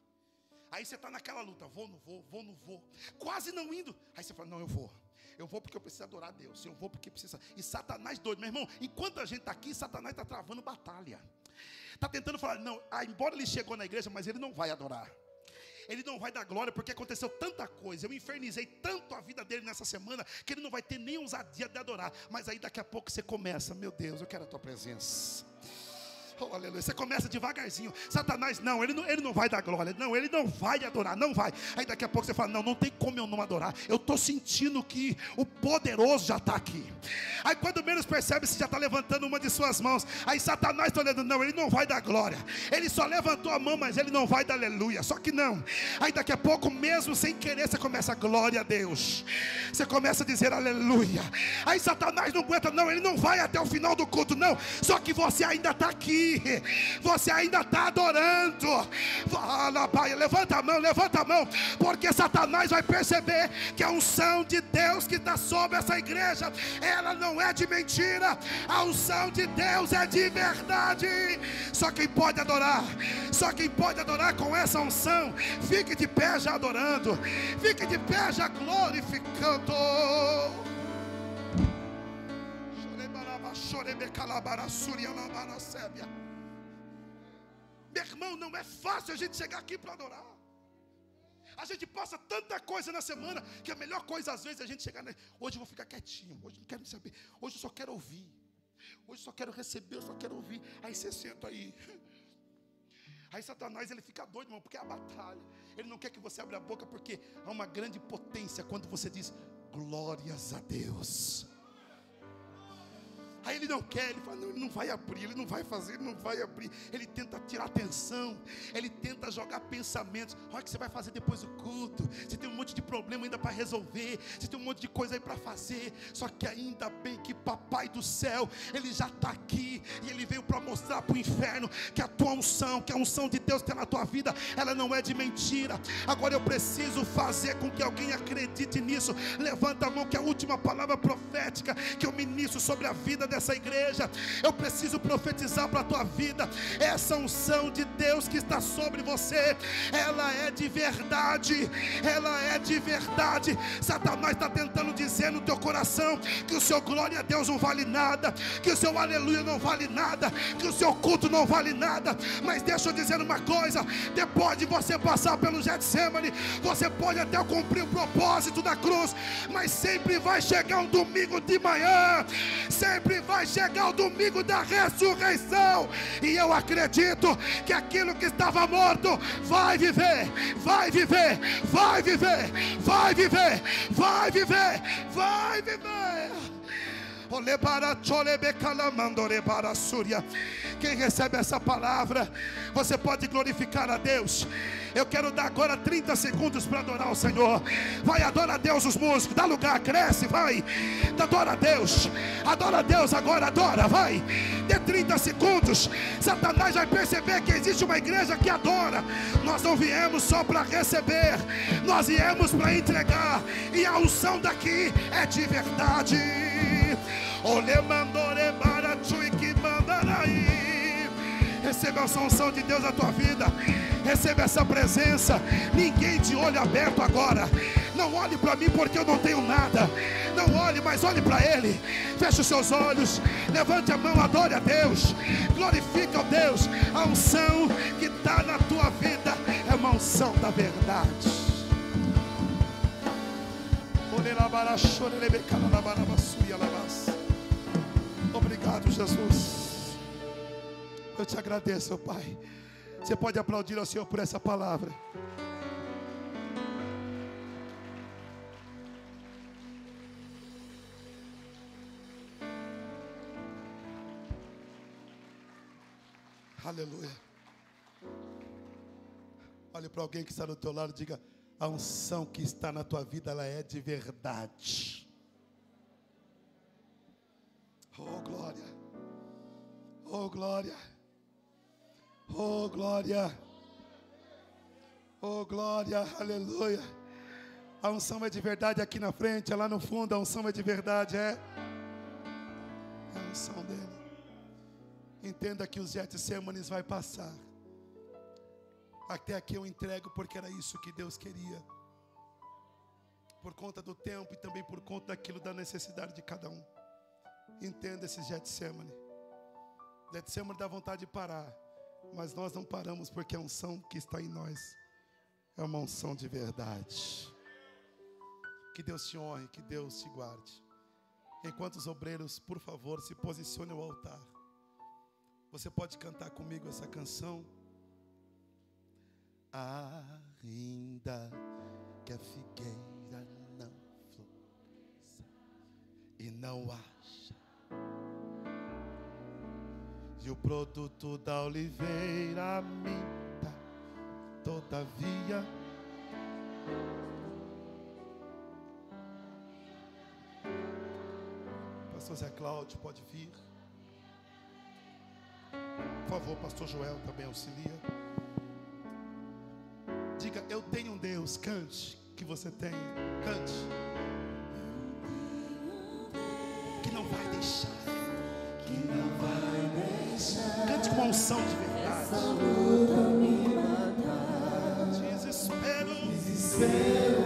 Aí você está naquela luta, vou, não vou, vou, não vou. Quase não indo. Aí você fala, não, eu vou. Eu vou porque eu preciso adorar a Deus. Eu vou porque precisa. E Satanás doido, meu irmão. Enquanto a gente está aqui, Satanás está travando batalha. Está tentando falar, não, ah, embora ele chegou na igreja, mas ele não vai adorar. Ele não vai dar glória porque aconteceu tanta coisa. Eu infernizei tanto a vida dele nessa semana que ele não vai ter nem ousadia de adorar. Mas aí daqui a pouco você começa, meu Deus, eu quero a tua presença. Oh, aleluia. Você começa devagarzinho. Satanás, não ele, não, ele não vai dar glória. Não, ele não vai adorar. Não vai. Aí daqui a pouco você fala: Não, não tem como eu não adorar. Eu estou sentindo que o poderoso já está aqui. Aí quando menos percebe, você já está levantando uma de suas mãos. Aí Satanás está olhando: Não, ele não vai dar glória. Ele só levantou a mão, mas ele não vai dar aleluia. Só que não. Aí daqui a pouco, mesmo sem querer, você começa: Glória a Deus. Você começa a dizer aleluia. Aí Satanás não aguenta, não. Ele não vai até o final do culto, não. Só que você ainda está aqui você ainda está adorando. Fala, Pai, levanta a mão, levanta a mão, porque Satanás vai perceber que a unção de Deus que está sobre essa igreja, ela não é de mentira, a unção de Deus é de verdade. Só quem pode adorar, só quem pode adorar com essa unção, fique de pé já adorando, fique de pé já glorificando. Meu irmão, não é fácil a gente chegar aqui para adorar. A gente passa tanta coisa na semana que a melhor coisa às vezes é a gente chegar. Hoje eu vou ficar quietinho, hoje não quero saber, hoje eu só quero ouvir. Hoje eu só quero receber, eu só quero ouvir. Aí você senta aí. Aí Satanás ele fica doido, irmão, porque é a batalha. Ele não quer que você abra a boca porque há uma grande potência quando você diz glórias a Deus. Aí ele não quer, ele fala, não, ele não vai abrir, ele não vai fazer, ele não vai abrir. Ele tenta tirar atenção, ele tenta jogar pensamentos. Olha o que você vai fazer depois do culto. Você tem um monte de problema ainda para resolver, você tem um monte de coisa aí para fazer. Só que ainda bem que Papai do céu, ele já está aqui e ele veio para mostrar para o inferno que a tua unção, que a unção de Deus que está na tua vida, ela não é de mentira. Agora eu preciso fazer com que alguém acredite nisso. Levanta a mão que é a última palavra profética que eu ministro sobre a vida dessa dessa igreja. Eu preciso profetizar para a tua vida. Essa unção de Deus que está sobre você, ela é de verdade. Ela é de verdade. Satanás está tentando dizer no teu coração que o seu glória a Deus não vale nada, que o seu aleluia não vale nada, que o seu culto não vale nada. Mas deixa eu dizer uma coisa: depois de você passar pelo Getsemane, você pode até cumprir o propósito da cruz, mas sempre vai chegar um domingo de manhã, sempre vai chegar o domingo da ressurreição. E eu acredito que aquilo que estava morto vai viver, vai viver, vai viver, vai viver, vai viver, vai viver. Quem recebe essa palavra, você pode glorificar a Deus. Eu quero dar agora 30 segundos para adorar o Senhor. Vai, adora a Deus os músicos. Dá lugar, cresce, vai. Adora a Deus. Adora a Deus agora, adora, vai. Dê 30 segundos. Satanás vai perceber que existe uma igreja que adora. Nós não viemos só para receber, nós viemos para entregar. E a unção daqui é de verdade. Receba essa unção de Deus na tua vida. Receba essa presença. Ninguém de olho aberto agora. Não olhe para mim porque eu não tenho nada. Não olhe, mas olhe para Ele. Feche os seus olhos. Levante a mão, adore a Deus. Glorifica a Deus. A unção que está na tua vida é uma unção da verdade. Obrigado, Jesus. Eu te agradeço, Pai. Você pode aplaudir ao Senhor por essa palavra. Aleluia. Olhe para alguém que está do teu lado e diga: a unção que está na tua vida, ela é de verdade. Oh, glória. Oh, glória. Oh, glória. Oh, glória. Aleluia. A unção é de verdade aqui na frente, é lá no fundo, a unção é de verdade, é. É a unção dele. Entenda que os Getsêmanes vai passar. Até aqui eu entrego porque era isso que Deus queria. Por conta do tempo e também por conta daquilo da necessidade de cada um. Entenda esse Getsemane. Getsemane dá vontade de parar. Mas nós não paramos porque a unção que está em nós É uma unção de verdade. Que Deus te honre, que Deus te guarde. Enquanto os obreiros, por favor, se posicionem ao altar. Você pode cantar comigo essa canção? Ainda que a figueira não floresça e não acha, e o produto da oliveira minta, todavia. Pastor Zé Cláudio, pode vir. Por favor, Pastor Joel também auxilia. Diga, eu tenho um Deus. Cante que você tem. Cante. Que não vai deixar. Que não vai deixar. Cante com a unção de verdade. Desespero. Desespero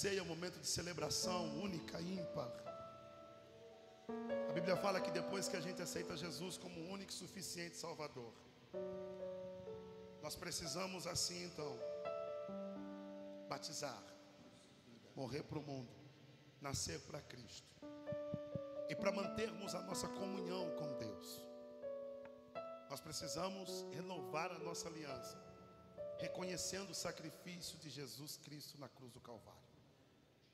ceia é um momento de celebração única, ímpar. A Bíblia fala que depois que a gente aceita Jesus como o único e suficiente Salvador, nós precisamos assim então batizar, morrer para o mundo, nascer para Cristo. E para mantermos a nossa comunhão com Deus, nós precisamos renovar a nossa aliança, reconhecendo o sacrifício de Jesus Cristo na cruz do Calvário.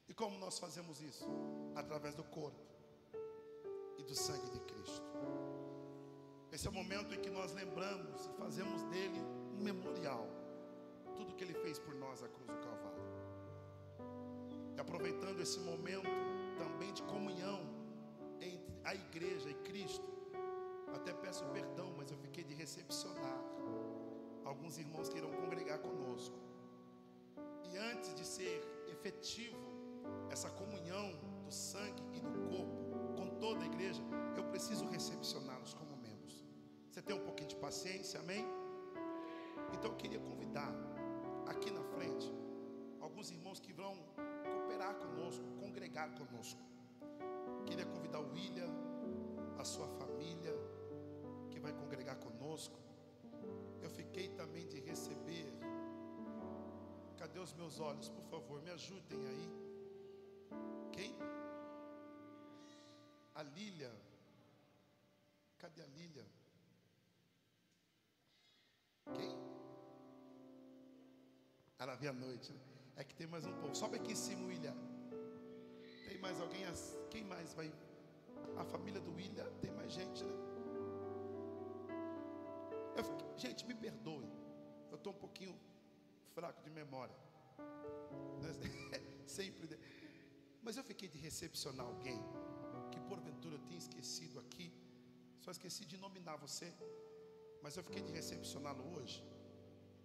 E como nós fazemos isso? Através do corpo, do sangue de Cristo. Esse é o momento em que nós lembramos e fazemos dele um memorial. Tudo que ele fez por nós à cruz do Calvário. E aproveitando esse momento também de comunhão entre a igreja e Cristo, até peço perdão, mas eu fiquei de recepcionar alguns irmãos que irão congregar conosco. E antes de ser efetivo essa comunhão do sangue e do corpo com toda a igreja, eu preciso recepcioná-los como membros. Você tem um pouquinho de paciência, amém? Então eu queria convidar aqui na frente alguns irmãos que vão cooperar conosco, congregar conosco. Queria convidar o William, a sua família, que vai congregar conosco. Eu fiquei também de receber. Cadê os meus olhos? Por favor, me ajudem aí. Quem? A Lília. Cadê a Lília? Quem? Ela vê à noite. Né? É que tem mais um pouco. Sobe aqui em cima, William. Tem mais alguém? Quem mais vai? A família do William. Tem mais gente, né? Eu, gente, me perdoe. Eu estou um pouquinho fraco de memória. Sempre. Mas eu fiquei de recepcionar alguém que porventura eu tinha esquecido aqui. Só esqueci de nominar você. Mas eu fiquei de recepcioná-lo hoje.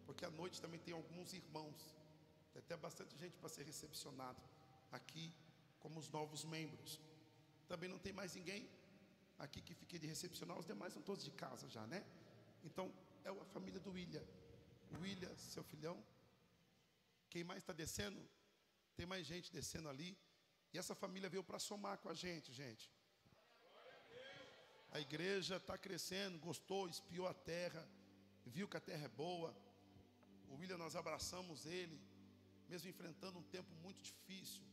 Porque à noite também tem alguns irmãos. Tem até bastante gente para ser recepcionado aqui, como os novos membros. Também não tem mais ninguém aqui que fique de recepcionar. Os demais são todos de casa já, né? Então, é a família do William. William, seu filhão. Quem mais está descendo? Tem mais gente descendo ali. E essa família veio para somar com a gente, gente. A igreja está crescendo, gostou, espiou a terra, viu que a terra é boa. O William, nós abraçamos ele, mesmo enfrentando um tempo muito difícil.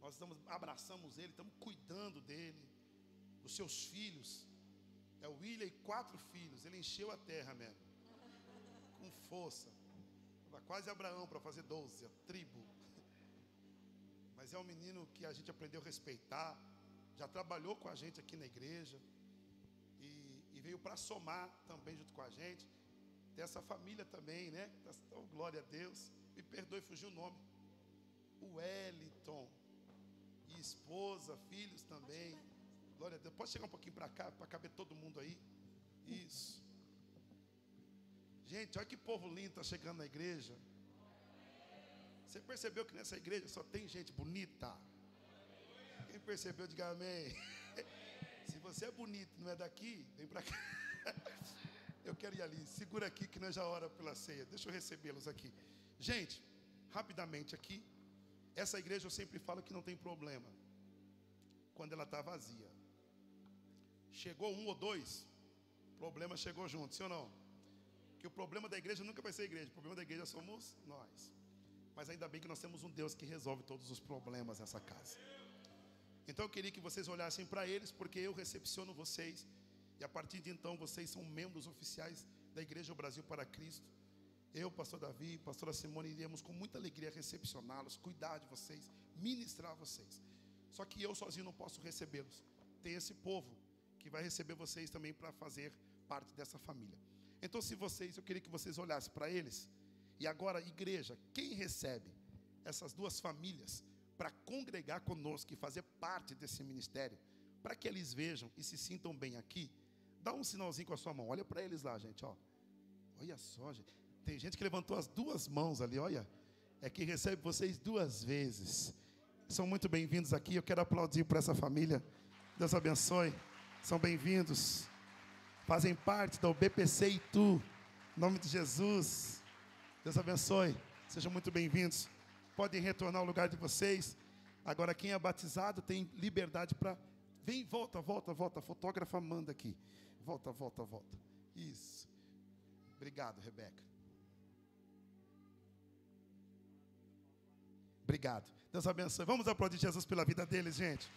Nós estamos, abraçamos ele, estamos cuidando dele, dos seus filhos. É o William e quatro filhos. Ele encheu a terra mesmo. Com força. Quase Abraão para fazer doze, a tribo. Mas é um menino que a gente aprendeu a respeitar. Já trabalhou com a gente aqui na igreja. E, e veio para somar também junto com a gente. Tem essa família também, né? Oh, glória a Deus. Me perdoe, fugiu o nome. O Wellington. E esposa, filhos também. Glória a Deus. Pode chegar um pouquinho para cá, para caber todo mundo aí. Isso. Gente, olha que povo lindo está chegando na igreja. Você percebeu que nessa igreja só tem gente bonita? Quem percebeu, diga amém. Se você é bonito e não é daqui, vem para cá. Eu quero ir ali. Segura aqui que nós já hora pela ceia. Deixa eu recebê-los aqui. Gente, rapidamente aqui. Essa igreja eu sempre falo que não tem problema. Quando ela está vazia. Chegou um ou dois, problema chegou junto, sim ou não? Que o problema da igreja nunca vai ser a igreja, o problema da igreja somos nós. Mas ainda bem que nós temos um Deus que resolve todos os problemas nessa casa. Então eu queria que vocês olhassem para eles, porque eu recepciono vocês. E a partir de então vocês são membros oficiais da Igreja Brasil para Cristo. Eu, pastor Davi, pastora Simone, iremos com muita alegria recepcioná-los, cuidar de vocês, ministrar vocês. Só que eu sozinho não posso recebê-los. Tem esse povo que vai receber vocês também para fazer parte dessa família. Então, se vocês, eu queria que vocês olhassem para eles. E agora, igreja, quem recebe essas duas famílias para congregar conosco e fazer parte desse ministério, para que eles vejam e se sintam bem aqui, dá um sinalzinho com a sua mão. Olha para eles lá, gente, ó. Olha só, gente. Tem gente que levantou as duas mãos ali, olha. É que recebe vocês duas vezes. São muito bem-vindos aqui. Eu quero aplaudir para essa família. Deus abençoe são bem-vindos. Fazem parte da UBPC e tu. Em nome de Jesus. Deus abençoe. Sejam muito bem-vindos. Podem retornar ao lugar de vocês. Agora, quem é batizado tem liberdade para. Vem, volta, volta, volta. A fotógrafa manda aqui. Volta, volta, volta. Isso. Obrigado, Rebeca. Obrigado. Deus abençoe. Vamos aplaudir Jesus pela vida deles, gente.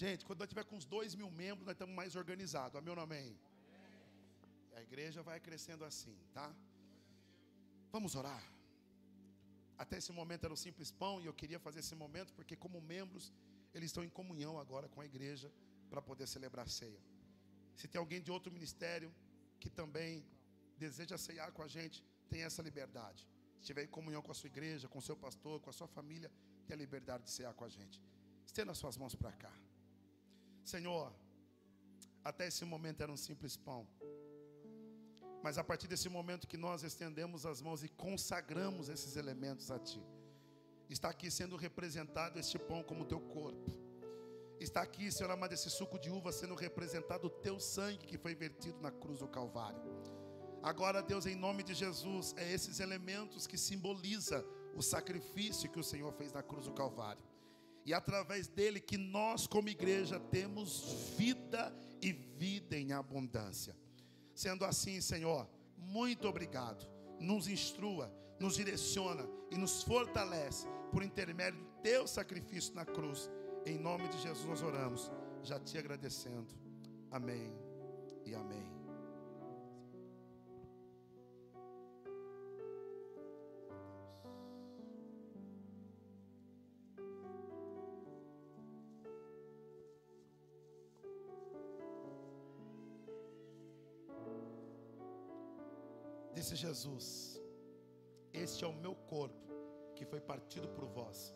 Gente, quando nós tiver com uns dois mil membros, nós estamos mais organizados. Amém ou não amém? A igreja vai crescendo assim, tá? Vamos orar. Até esse momento era um simples pão e eu queria fazer esse momento porque, como membros, eles estão em comunhão agora com a igreja para poder celebrar a ceia. Se tem alguém de outro ministério que também deseja ceiar com a gente, tem essa liberdade. Se estiver em comunhão com a sua igreja, com o seu pastor, com a sua família, tem a liberdade de cear com a gente. Estenda as suas mãos para cá. Senhor, até esse momento era um simples pão. Mas a partir desse momento que nós estendemos as mãos e consagramos esses elementos a Ti, está aqui sendo representado este pão como Teu corpo. Está aqui, Senhor amado, esse suco de uva sendo representado o Teu sangue que foi vertido na cruz do Calvário. Agora, Deus, em nome de Jesus, é esses elementos que simboliza o sacrifício que o Senhor fez na cruz do Calvário. E através dele que nós, como igreja, temos vida e vida em abundância. Sendo assim, Senhor, muito obrigado. Nos instrua, nos direciona e nos fortalece por intermédio do teu sacrifício na cruz. Em nome de Jesus nós oramos, já te agradecendo. Amém e amém. Jesus: Este é o meu corpo que foi partido por vós.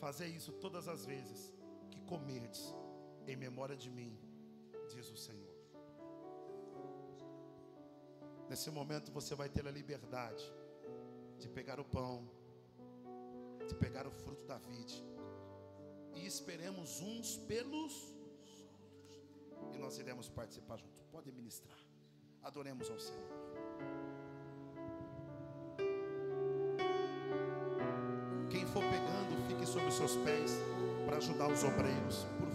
Fazei isso todas as vezes que comerdes, em memória de mim, diz o Senhor. Nesse momento você vai ter a liberdade de pegar o pão, de pegar o fruto da vide, e esperemos uns pelos outros, e nós iremos participar junto. Pode ministrar, adoremos ao Senhor. For pegando, fique sobre os seus pés para ajudar os obreiros, por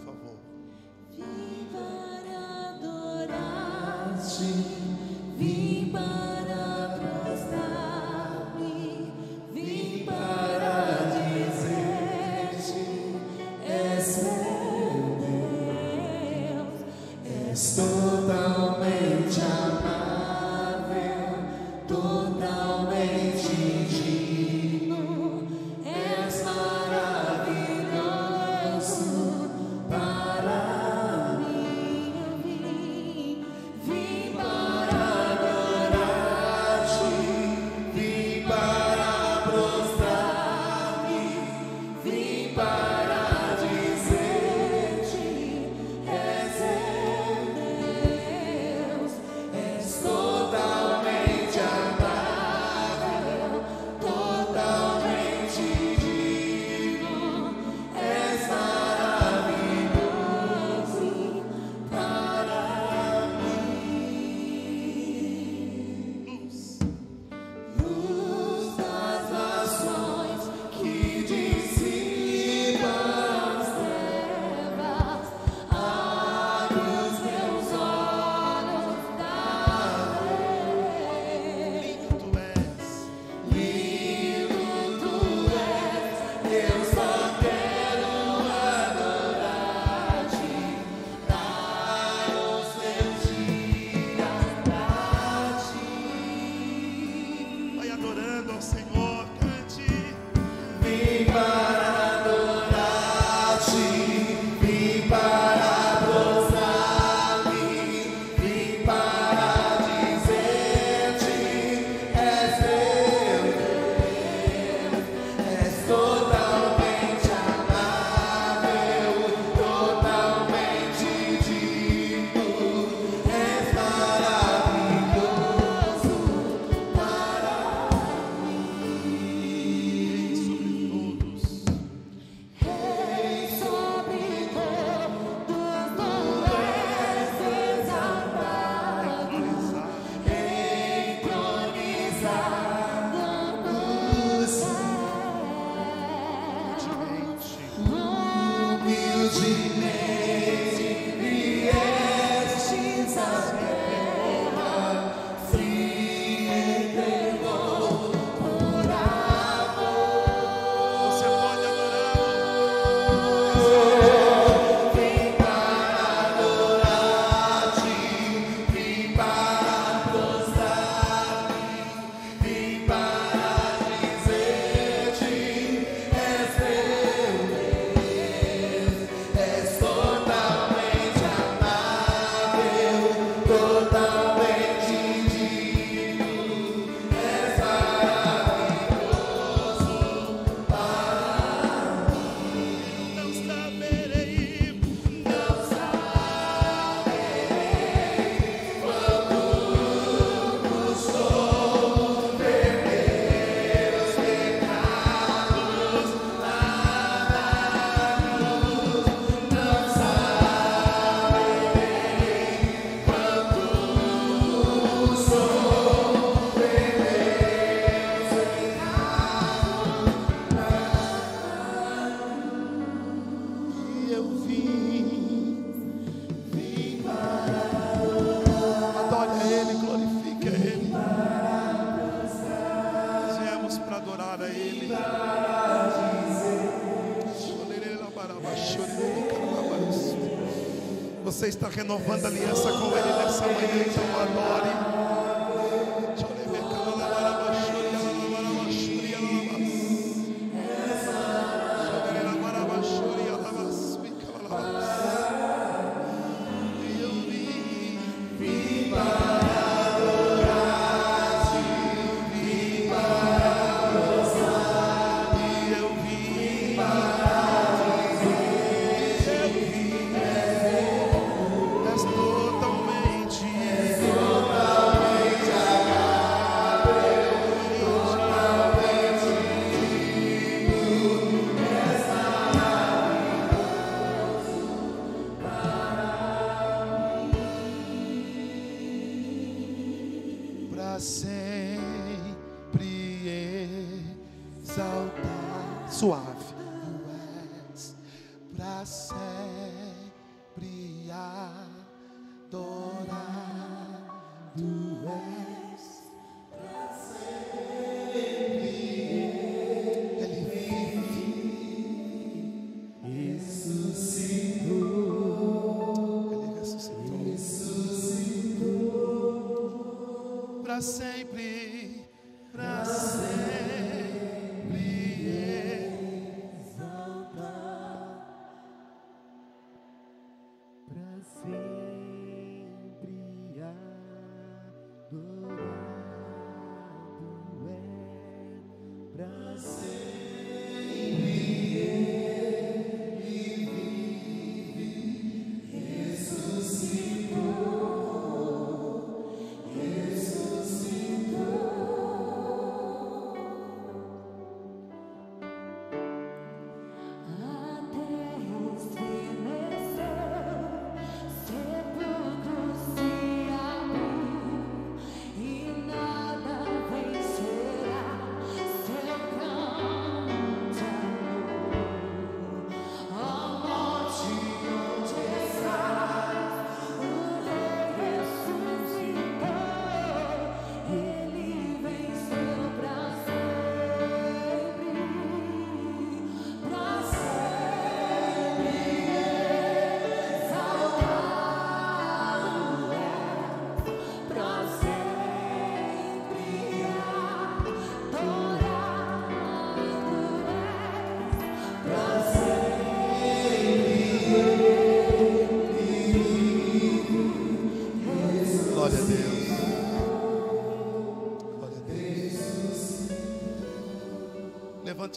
renovando a aliança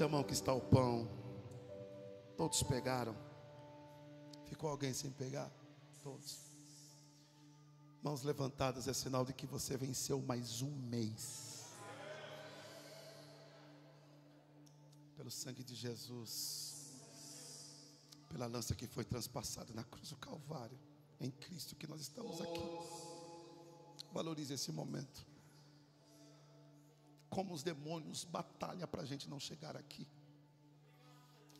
Levante a mão que está o pão. Todos pegaram. Ficou alguém sem pegar? Todos. Mãos levantadas é sinal de que você venceu mais um mês. Pelo sangue de Jesus. Pela lança que foi transpassada na cruz do Calvário. É em Cristo que nós estamos aqui. Valorize esse momento. Como os demônios batalham para a gente não chegar aqui.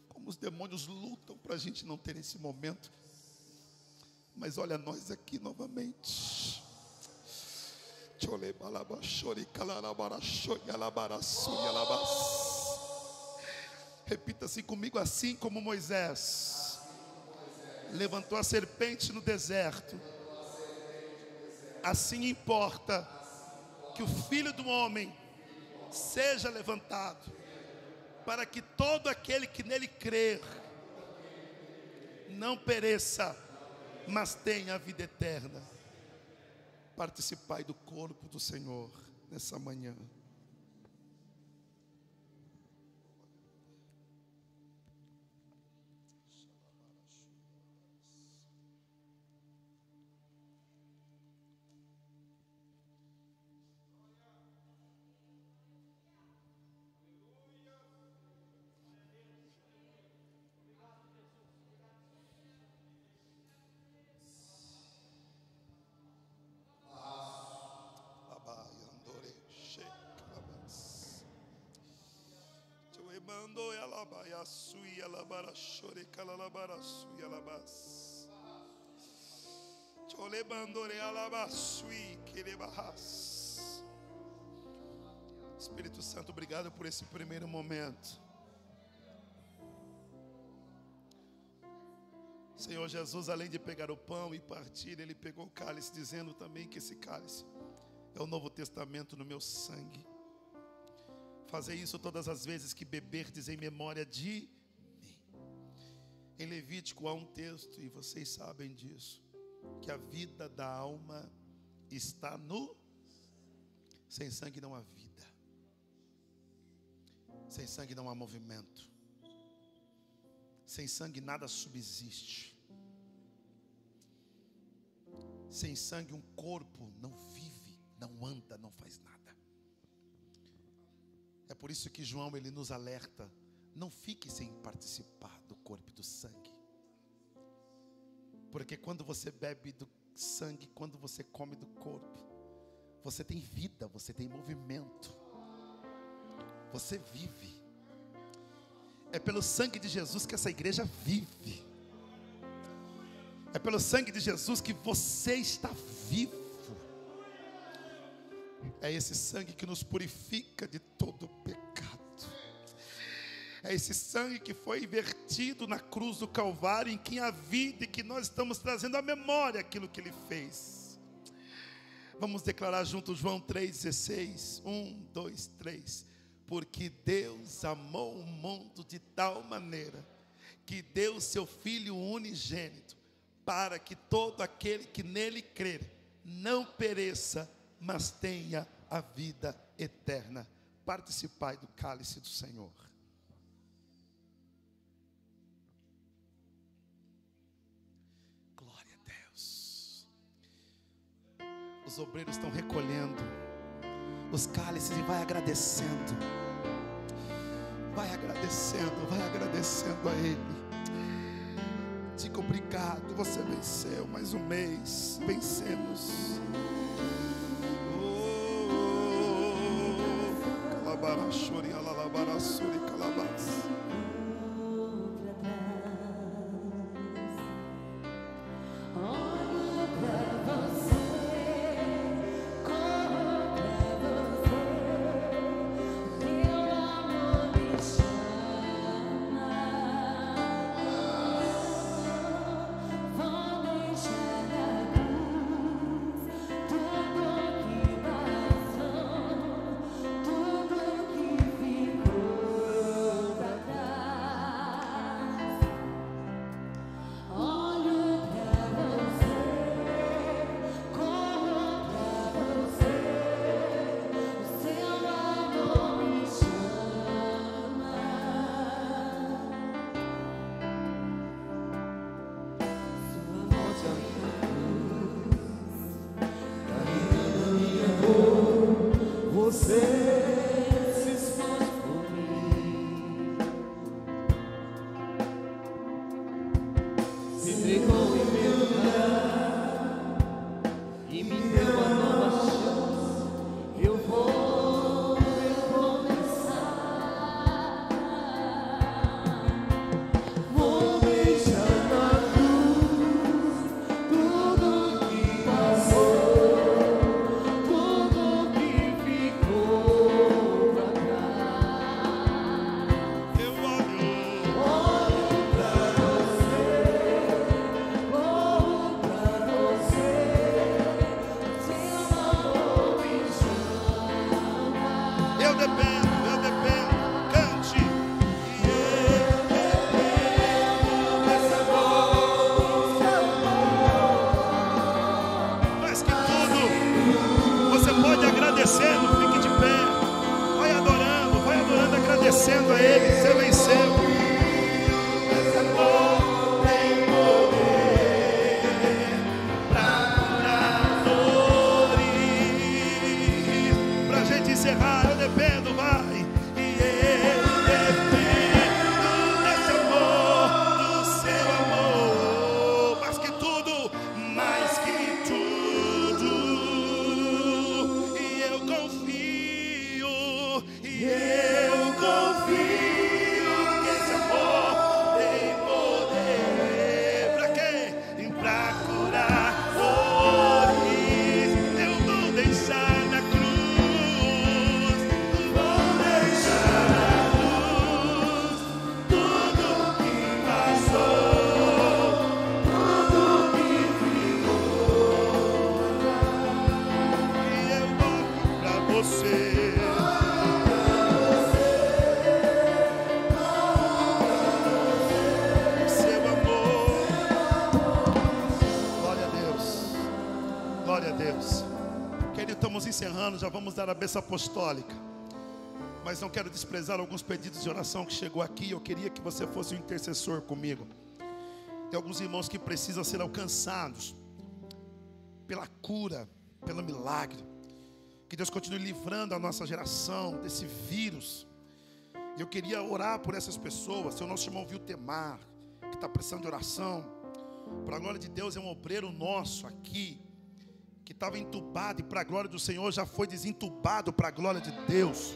Como os demônios lutam para a gente não ter esse momento. Mas olha nós aqui novamente. Repita assim comigo, assim como Moisés levantou a serpente no deserto assim importa que o filho do homem seja levantado, para que todo aquele que nele crer não pereça, mas tenha a vida eterna. Participai do corpo do Senhor nessa manhã. Alabaia suia labara chore calalabara suia labas. Chole bandore alabasui querebahas. Espírito Santo, obrigado por esse primeiro momento. Senhor Jesus, além de pegar o pão e partir, ele pegou o cálice, dizendo também que esse cálice é o novo testamento no meu sangue. Fazer isso todas as vezes que beberdes em memória de mim. Em Levítico há um texto, e vocês sabem disso, que a vida da alma está no. Sem sangue não há vida. Sem sangue não há movimento. Sem sangue nada subsiste. Sem sangue um corpo não vive, não anda, não faz nada. É por isso que João ele nos alerta: não fique sem participar do corpo e do sangue. Porque quando você bebe do sangue, quando você come do corpo, você tem vida, você tem movimento. Você vive. É pelo sangue de Jesus que essa igreja vive. É pelo sangue de Jesus que você está vivo. É esse sangue que nos purifica de todo. É esse sangue que foi vertido na cruz do Calvário, em que a vida e que nós estamos trazendo à memória aquilo que ele fez. Vamos declarar juntos João 3,16. 1, 2, 3. Porque Deus amou o mundo de tal maneira que deu seu Filho unigênito, para que todo aquele que nele crer não pereça, mas tenha a vida eterna. Participai do cálice do Senhor. Os obreiros estão recolhendo os cálices e vai agradecendo. Vai agradecendo, vai agradecendo a Ele. Diga obrigado, você venceu mais um mês. Vencemos. Calabarachori, alalabarasuri, calabas. Eu olho dar a bênção apostólica. Mas não quero desprezar alguns pedidos de oração que chegou aqui. Eu queria que você fosse um intercessor comigo. Tem alguns irmãos que precisam ser alcançados pela cura, pelo milagre. Que Deus continue livrando a nossa geração desse vírus. Eu queria orar por essas pessoas. Seu nosso irmão Viltemar, que está precisando de oração. Para a glória de Deus, é um obreiro nosso aqui, que estava entubado e para a glória do Senhor já foi desentubado para a glória de Deus.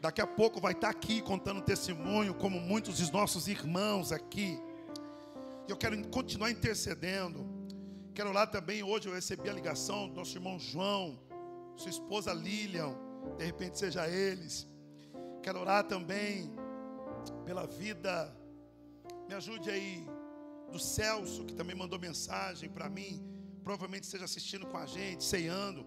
Daqui a pouco vai estar aqui contando testemunho, como muitos dos nossos irmãos aqui. Eu quero continuar intercedendo. Quero lá também, hoje eu recebi a ligação do nosso irmão João, sua esposa Lilian, de repente seja eles. Quero orar também pela vida. Me ajude aí do Celso, que também mandou mensagem para mim. Provavelmente esteja assistindo com a gente, ceando.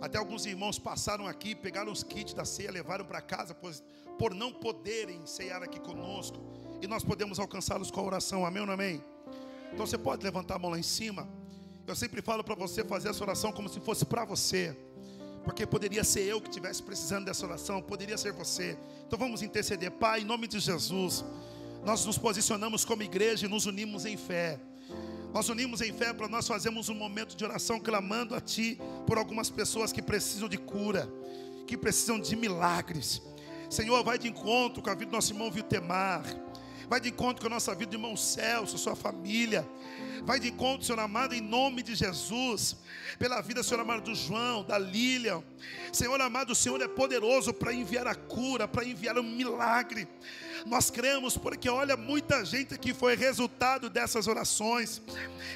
Até alguns irmãos passaram aqui, pegaram os kits da ceia, levaram para casa, pois, por não poderem ceiar aqui conosco. E nós podemos alcançá-los com a oração, amém ou não amém? Então você pode levantar a mão lá em cima. Eu sempre falo para você fazer essa oração como se fosse para você. Porque poderia ser eu que estivesse precisando dessa oração, poderia ser você. Então vamos interceder, Pai, em nome de Jesus. Nós nos posicionamos como igreja e nos unimos em fé. Nós unimos em fé para nós fazermos um momento de oração clamando a Ti por algumas pessoas que precisam de cura, que precisam de milagres. Senhor, vai de encontro com a vida do nosso irmão Viltemar. Vai de encontro com a nossa vida irmão Celso, sua família. Vai de encontro, Senhor amado, em nome de Jesus. Pela vida, Senhor amado, do João, da Lilian. Senhor amado, o Senhor é poderoso para enviar a cura, para enviar um milagre. Nós cremos porque olha, muita gente que foi resultado dessas orações.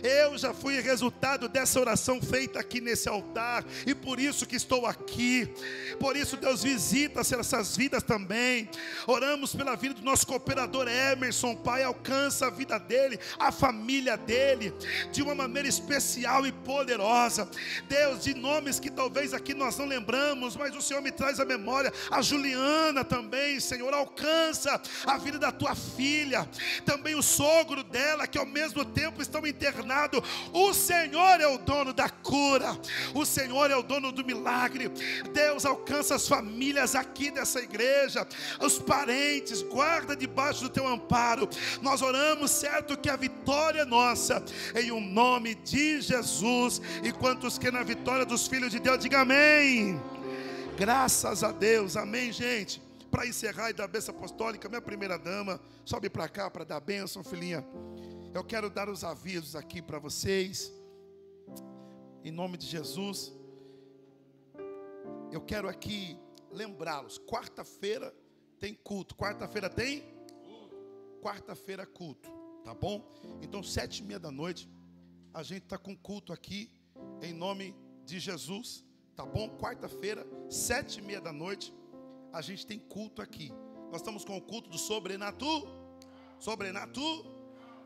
Eu já fui resultado dessa oração feita aqui nesse altar e por isso que estou aqui. Por isso Deus visita essas vidas também. Oramos pela vida do nosso cooperador Emerson, Pai, alcança a vida dele, a família dele de uma maneira especial e poderosa. Deus, de nomes que talvez aqui nós não lembramos, mas o Senhor me traz a memória, a Juliana também, Senhor, alcança a vida da tua filha, também o sogro dela, que ao mesmo tempo estão internados. O Senhor é o dono da cura, o Senhor é o dono do milagre. Deus alcança as famílias aqui dessa igreja, os parentes, guarda debaixo do teu amparo. Nós oramos, certo, que a vitória é nossa, em o um nome de Jesus. E quantos que na vitória dos filhos de Deus, diga amém. Graças a Deus, amém, gente para encerrar e dar a bênção apostólica, minha primeira dama, sobe para cá para dar a bênção, filhinha. Eu quero dar os avisos aqui para vocês, em nome de Jesus. Eu quero aqui lembrá-los: quarta-feira tem culto, quarta-feira tem? Quarta-feira culto, tá bom? Então, sete e meia da noite, a gente está com culto aqui, em nome de Jesus, tá bom? Quarta-feira, sete e meia da noite a gente tem culto aqui. Nós estamos com o culto do sobrenatural. Sobrenatural.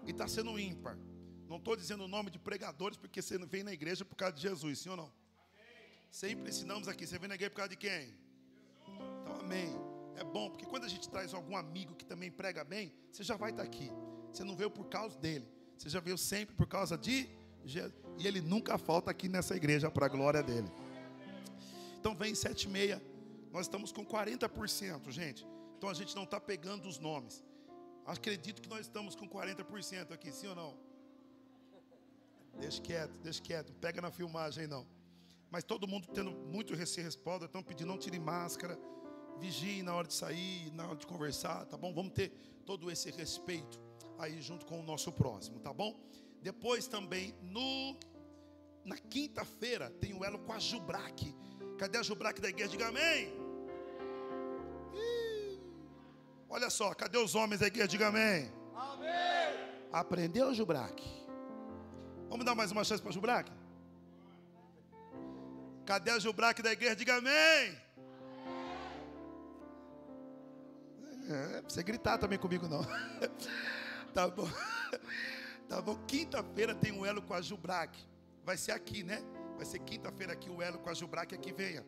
E está sendo ímpar. Não estou dizendo o nome de pregadores, porque você vem na igreja por causa de Jesus, sim ou não? Amém. Sempre ensinamos aqui. Você vem na igreja por causa de quem? Jesus. Então, amém. É bom, porque quando a gente traz algum amigo que também prega bem, você já vai estar aqui. Você não veio por causa dele. Você já veio sempre por causa de Jesus. E ele nunca falta aqui nessa igreja para a glória dele. Então vem sete e meia. Nós estamos com 40%, gente. Então a gente não está pegando os nomes. Acredito que nós estamos com 40% aqui, sim ou não? Deixa quieto, deixa quieto. Pega na filmagem não. Mas todo mundo tendo muito respaldo, estão pedindo não tire máscara, vigie na hora de sair, na hora de conversar, tá bom? Vamos ter todo esse respeito aí junto com o nosso próximo, tá bom? Depois também no na quinta-feira tem o elo com a Jubraque. Cadê a Jubraque da igreja? Diga amém. Olha só, cadê os homens da igreja? Diga amém. Amém. Aprendeu, Jubraque? Vamos dar mais uma chance para Jubraque? Cadê a Jubraque da igreja? Diga amém. É, você gritar também comigo não. tá bom. Tá bom. Quinta-feira tem um elo com a Jubraque. Vai ser aqui, né? Vai ser quinta-feira aqui o elo com a Jubraque aqui venha.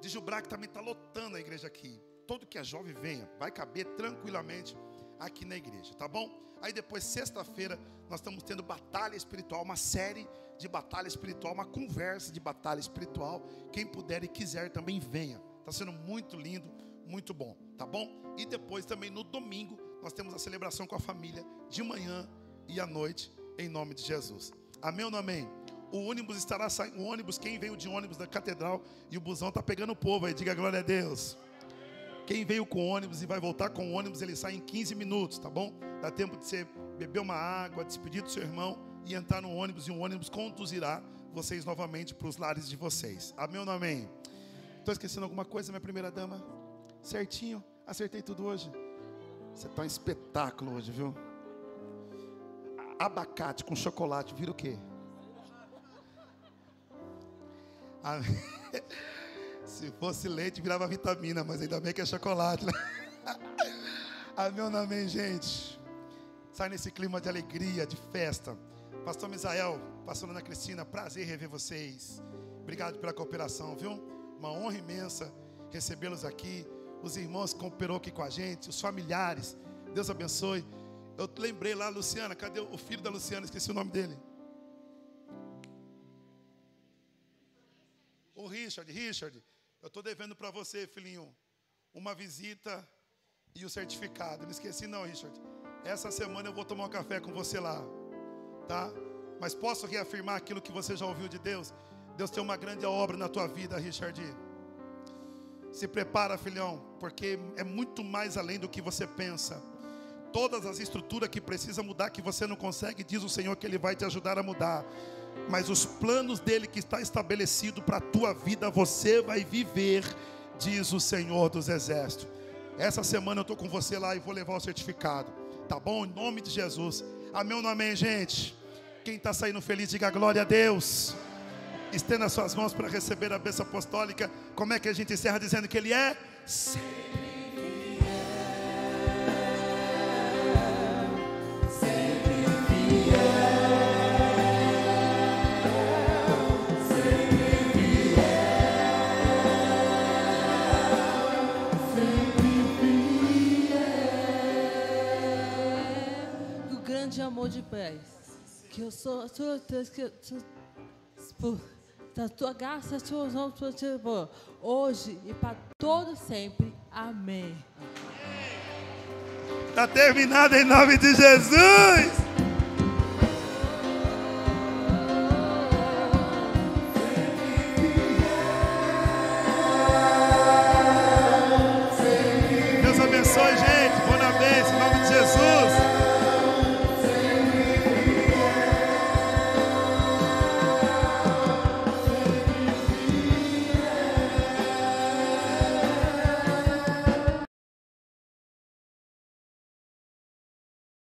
De Jubraque também está lotando a igreja aqui todo que é jovem venha, vai caber tranquilamente aqui na igreja, tá bom? Aí depois, sexta-feira, nós estamos tendo batalha espiritual, uma série de batalha espiritual, uma conversa de batalha espiritual. Quem puder e quiser também venha. Está sendo muito lindo, muito bom, tá bom? E depois também no domingo nós temos a celebração com a família de manhã e à noite, em nome de Jesus. Amém ou não amém? O ônibus estará saindo, o ônibus, quem veio de ônibus da catedral e o busão está pegando o povo aí, diga glória a Deus. Quem veio com ônibus e vai voltar com ônibus, ele sai em 15 minutos, tá bom? Dá tempo de você beber uma água, despedir do seu irmão e entrar no ônibus, e o ônibus conduzirá vocês novamente para os lares de vocês. Amém ou não amém? Estou esquecendo alguma coisa, minha primeira dama? Certinho? Acertei tudo hoje? Você está um espetáculo hoje, viu? Abacate com chocolate vira o quê? Se fosse leite, virava vitamina, mas ainda bem que é chocolate. Né? Amém ou amém, gente? Sai nesse clima de alegria, de festa. Pastor Misael, Pastor Ana Cristina, prazer rever vocês. Obrigado pela cooperação, viu? Uma honra imensa recebê-los aqui. Os irmãos que cooperou aqui com a gente, os familiares. Deus abençoe. Eu lembrei lá, Luciana, cadê o filho da Luciana? Esqueci o nome dele. O Richard, Richard, eu estou devendo para você, filhinho, uma visita e o certificado. Não esqueci não, Richard. Essa semana eu vou tomar um café com você lá, tá? Mas posso reafirmar aquilo que você já ouviu de Deus? Deus tem uma grande obra na tua vida, Richard. Se prepara, filhão, porque é muito mais além do que você pensa todas as estruturas que precisa mudar, que você não consegue, diz o Senhor que Ele vai te ajudar a mudar. Mas os planos dele que está estabelecido para a tua vida, você vai viver, diz o Senhor dos Exércitos. Essa semana eu estou com você lá e vou levar o certificado. Tá bom? Em nome de Jesus. Amém ou não amém, gente? Quem está saindo feliz, diga glória a Deus. Estenda suas mãos para receber a bênção apostólica. Como é que a gente encerra dizendo que Ele é? Sempre. Amor de pés. Que eu sou a tua que por da tua graça, tua tua hoje e para todo sempre. Amém. Está terminado em nome de Jesus.